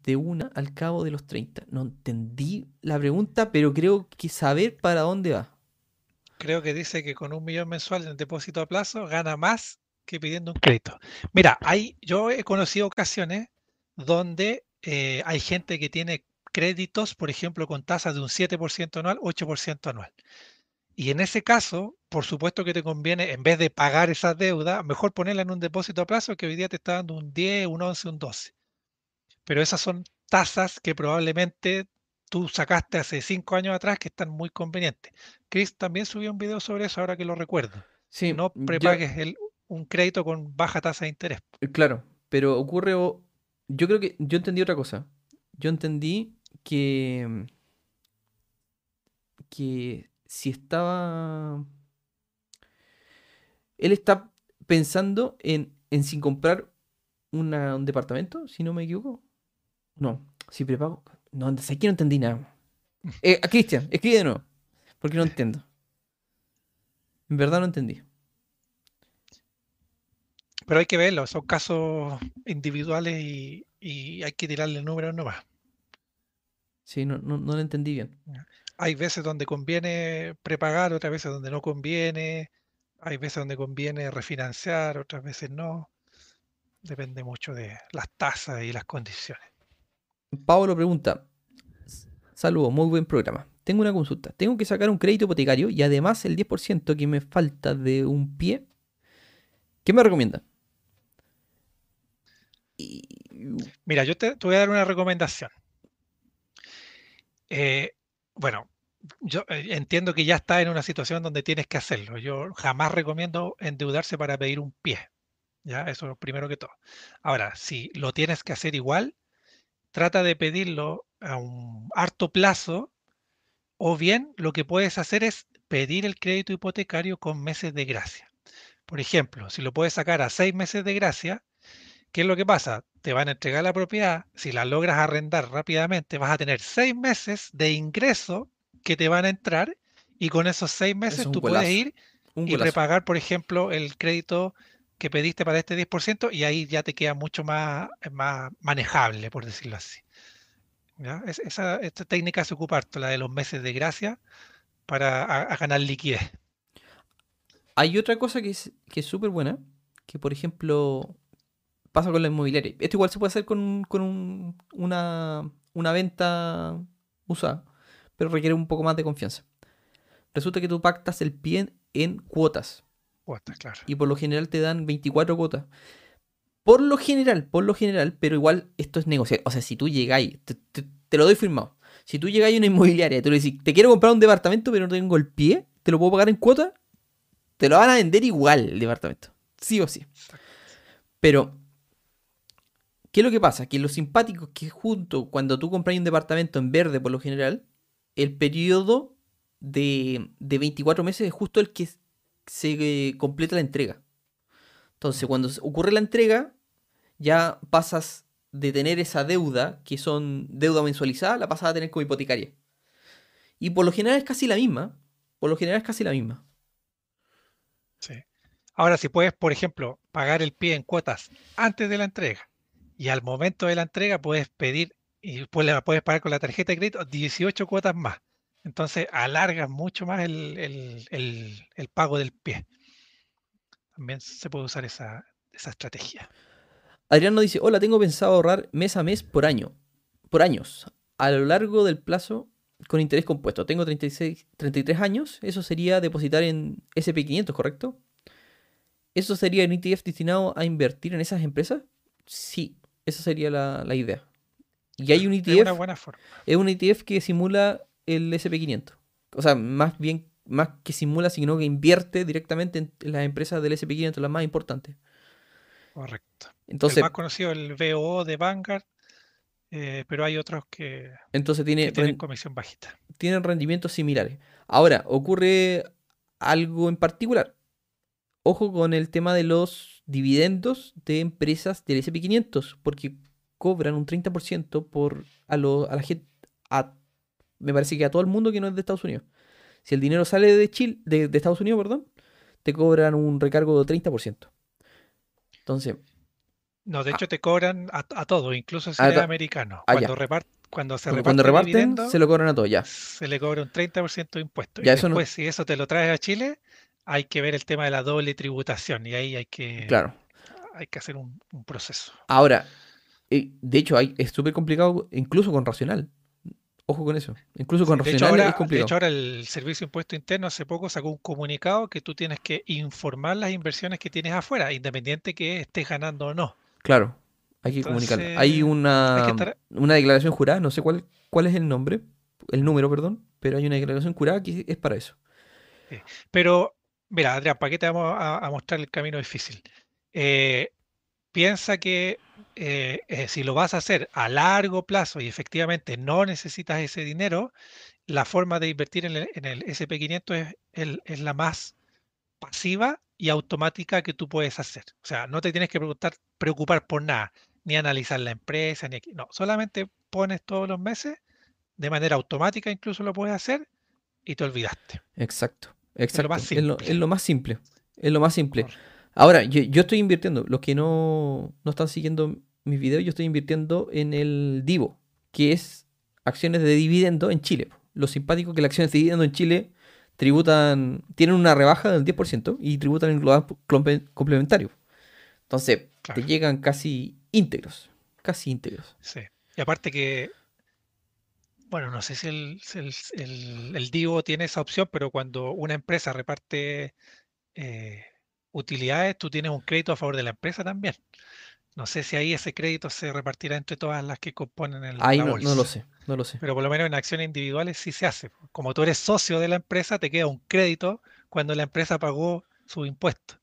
de una al cabo de los 30. No entendí la pregunta, pero creo que saber para dónde va creo que dice que con un millón mensual en depósito a plazo gana más que pidiendo un crédito. Mira, hay, yo he conocido ocasiones donde eh, hay gente que tiene créditos, por ejemplo, con tasas de un 7% anual, 8% anual. Y en ese caso, por supuesto que te conviene, en vez de pagar esa deuda, mejor ponerla en un depósito a plazo que hoy día te está dando un 10, un 11, un 12. Pero esas son tasas que probablemente tú sacaste hace cinco años atrás que están muy convenientes. Chris también subió un video sobre eso ahora que lo recuerdo. Sí, no prepagues un crédito con baja tasa de interés. Eh, claro, pero ocurre, yo creo que yo entendí otra cosa. Yo entendí que que si estaba él está pensando en, en sin comprar un departamento, si no me equivoco. No, si prepago. No, aquí no entendí nada. Eh, Cristian, escribe de nuevo. Porque no entiendo. En verdad no entendí. Pero hay que verlo, son casos individuales y, hay que tirarle números nomás. Sí, no, no, no lo entendí bien. Hay veces donde conviene prepagar, otras veces donde no conviene. Hay veces donde conviene refinanciar, otras veces no. depende mucho de las tasas y las condiciones. Pablo pregunta, saludos, muy buen programa. Tengo una consulta. Tengo que sacar un crédito hipotecario y además el 10% que me falta de un pie. ¿Qué me recomienda? Mira, yo te, voy a dar una recomendación. Eh, bueno, yo eh, entiendo que ya está en una situación donde tienes que hacerlo. Yo jamás recomiendo endeudarse para pedir un pie. Ya, eso es lo primero que todo. Ahora, si lo tienes que hacer igual, trata de pedirlo a un harto plazo o bien lo que puedes hacer es pedir el crédito hipotecario con meses de gracia. Por ejemplo, si lo puedes sacar a seis meses de gracia, ¿qué es lo que pasa? Te van a entregar la propiedad, si la logras arrendar rápidamente, vas a tener seis meses de ingreso que te van a entrar y con esos seis meses tú puedes ir y repagar, por ejemplo, el crédito que pediste para este 10% y ahí ya te queda mucho más, más manejable, por decirlo así. esa, esta técnica se ocupa harto, la de los meses de gracia, para ganar liquidez. Hay otra cosa que es súper buena, que por ejemplo pasa con la inmobiliaria. Esto igual se puede hacer con, una, una venta usada, pero requiere un poco más de confianza. Resulta que tú pactas el pie en cuotas. Y por lo general te dan 24 cuotas. Por lo general, por lo general, pero igual esto es negociar. O sea, si tú llegáis, te, te, lo doy firmado. Si tú llegáis a una inmobiliaria y tú le dices, te quiero comprar un departamento, pero no tengo el pie, te lo puedo pagar en cuota, te lo van a vender igual el departamento. Sí o sí. Pero, ¿qué es lo que pasa? Que lo simpático es que junto, cuando tú compras un departamento en verde, por lo general, el periodo de, de 24 meses es justo el que se completa la entrega. Entonces, cuando ocurre la entrega, ya pasas de tener esa deuda, que son deuda mensualizada, la pasas a tener como hipotecaria. Y por lo general es casi la misma. Por lo general es casi la misma. Sí. Ahora, si puedes, por ejemplo, pagar el pie en cuotas antes de la entrega y al momento de la entrega puedes pedir y puedes pagar con la tarjeta de crédito 18 cuotas más. Entonces alargas mucho más el, pago del pie. También se puede usar esa, estrategia. Adrián nos dice, hola, tengo pensado ahorrar mes a mes por año, por años, a lo largo del plazo con interés compuesto. Tengo 36, 33 años, eso sería depositar en SP500, ¿correcto? ¿Eso sería un ETF destinado a invertir en esas empresas? Sí, esa sería la, la idea. Y hay un ETF. Es una buena forma. Es un ETF que simula el SP500. O sea, más bien, más que simula, sino que invierte directamente en las empresas del SP500, las más importantes. Correcto. Entonces, el más conocido el VO de Vanguard, eh, pero hay otros que, entonces tiene, tienen comisión bajita. Tienen rendimientos similares. Ahora, ocurre algo en particular. Ojo con el tema de los dividendos de empresas del SP500, porque cobran un 30% por a, a la gente, a me parece que a todo el mundo que no es de Estados Unidos. Si el dinero sale de Chile, de, Estados Unidos, perdón, te cobran un recargo de 30%. Entonces. No, de hecho te cobran a, todo, incluso si es americano. Ah, cuando, cuando se cuando reparten, se lo cobran a todo, ya. Se le cobra un 30% de impuesto. y después, si eso te lo traes a Chile, hay que ver el tema de la doble tributación. Y ahí hay que. Claro. Hay que hacer un, proceso. Ahora, eh, de hecho, hay, es súper complicado, incluso con racional. Ojo con eso. Incluso con de hecho, ahora, De hecho, ahora el Servicio de Impuesto Interno hace poco sacó un comunicado que tú tienes que informar las inversiones que tienes afuera, independiente que estés ganando o no. Claro, hay que comunicarlo. Hay una, una declaración jurada, no sé cuál, cuál es el nombre, el número, perdón, pero hay una declaración jurada que es para eso. Pero, mira, Adrián, ¿para qué te vamos a, mostrar el camino difícil? Eh, piensa que eh, si lo vas a hacer a largo plazo y efectivamente no necesitas ese dinero, la forma de invertir en el, SP500 es, es, la más pasiva y automática que tú puedes hacer. O sea, no te tienes que preocupar, preocupar por nada, ni analizar la empresa, ni no, solamente pones todos los meses, de manera automática incluso lo puedes hacer y te olvidaste. Exacto, exacto. Es lo más simple. Es lo, más simple. Es lo más simple. Ahora, yo, estoy invirtiendo. Los que no, están siguiendo mis videos, yo estoy invirtiendo en el Divo, que es acciones de dividendo en Chile. Lo simpático que las acciones de dividendo en Chile tributan, tienen una rebaja del 10% y tributan en global complementario. Entonces, Claro. te llegan casi íntegros. Casi íntegros. Sí. Y aparte que, bueno, no sé si el, el, el- el DIVO tiene esa opción, pero cuando una empresa reparte eh, utilidades, tú tienes un crédito a favor de la empresa también. No sé si ahí ese crédito se repartirá entre todas las que componen el, Ahí la no, no lo bolsa. sé, no lo sé. Pero por lo menos en acciones individuales sí se hace. Como tú eres socio de la empresa, te queda un crédito cuando la empresa pagó su impuesto.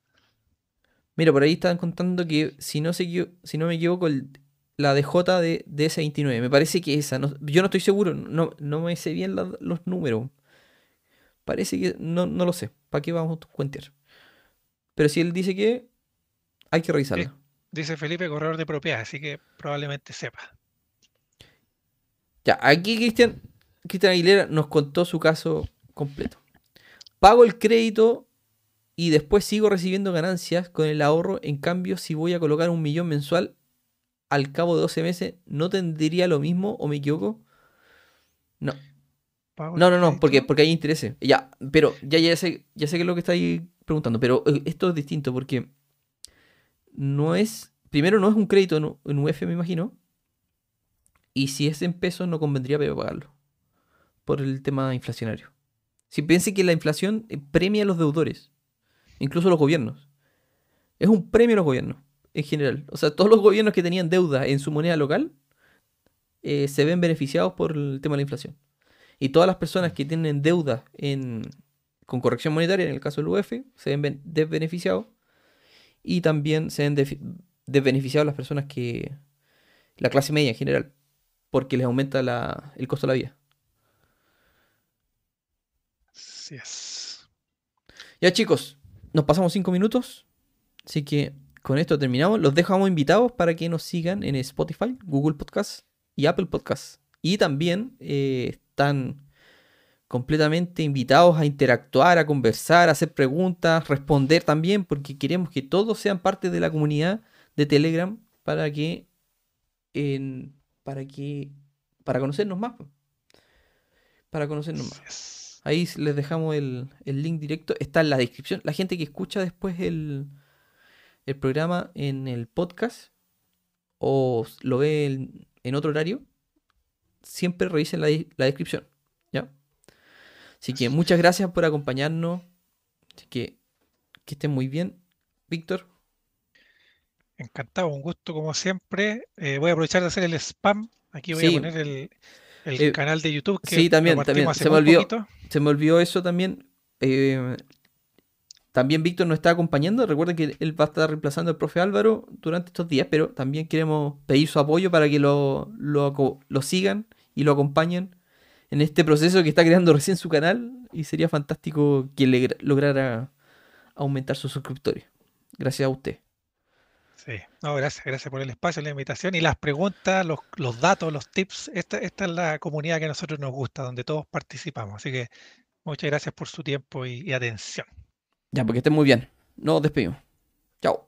Mira, por ahí estaban contando que si no, se, si no me equivoco, el- la DJ de, de ese 29, me parece que esa, no- yo no estoy seguro, no, no me sé bien la- los números. Parece que no, no lo sé, ¿para qué vamos a cuentear? Pero si él dice que hay que revisarla. Dice Felipe, corredor de propiedad, así que probablemente sepa. Ya, aquí Cristian, Cristian Aguilera nos contó su caso completo. Pago el crédito y después sigo recibiendo ganancias con el ahorro. En cambio, si voy a colocar un millón mensual al cabo de 12 meses, ¿no tendría lo mismo o me equivoco? No, no, no, no, porque, porque hay intereses. Ya, pero ya, ya sé, ya sé que es lo que estáis preguntando, pero eh, esto es distinto porque no es, primero no es un crédito en, en UF, me imagino, y si es en pesos no convendría pagarlo por el tema inflacionario. Si piense que la inflación eh, premia a los deudores, incluso a los gobiernos. Es un premio a los gobiernos, en general. O sea, todos los gobiernos que tenían deuda en su moneda local eh, se ven beneficiados por el tema de la inflación. Y todas las personas que tienen deuda en, con corrección monetaria, en el caso del UF, se ven ben- desbeneficiados. Y también se ven desbeneficiados las personas que... La clase media en general. Porque les aumenta la- el costo de la vida. Así es. Ya chicos, nos pasamos cinco minutos. Así que con esto terminamos. Los dejamos invitados para que nos sigan en Spotify, Google Podcast y Apple Podcast. Y también eh, están completamente invitados a interactuar, a conversar, a hacer preguntas, responder también, porque queremos que todos sean parte de la comunidad de Telegram para que en- para que para conocernos más. Para conocernos más. Ahí les dejamos el, el link directo. Está en la descripción. La gente que escucha después el, el programa en el podcast o lo ve en, en otro horario, siempre revisen la, descripción. ¿Ya? Así que muchas gracias por acompañarnos. Así que que estén muy bien. Víctor, Encantado, un gusto como siempre. Eh, voy a aprovechar de hacer el spam. Aquí voy Sí. a poner el, el Eh, canal de YouTube que sí, también, también. Se me olvidó. poquito. se me olvidó eso también. Eh, también Víctor nos está acompañando. Recuerden que él va a estar reemplazando al profe Álvaro durante estos días, pero también queremos pedir su apoyo para que lo, lo, lo sigan y lo acompañen en este proceso que está creando recién su canal. Y sería fantástico que le lograra aumentar sus suscriptores. Gracias a usted. Sí, no, gracias, gracias por el espacio, la invitación y las preguntas, los, los datos, los tips. Esta, esta es la comunidad que a nosotros nos gusta, donde todos participamos. Así que muchas gracias por su tiempo y atención. Ya, porque estén muy bien. Nos despedimos. Chao.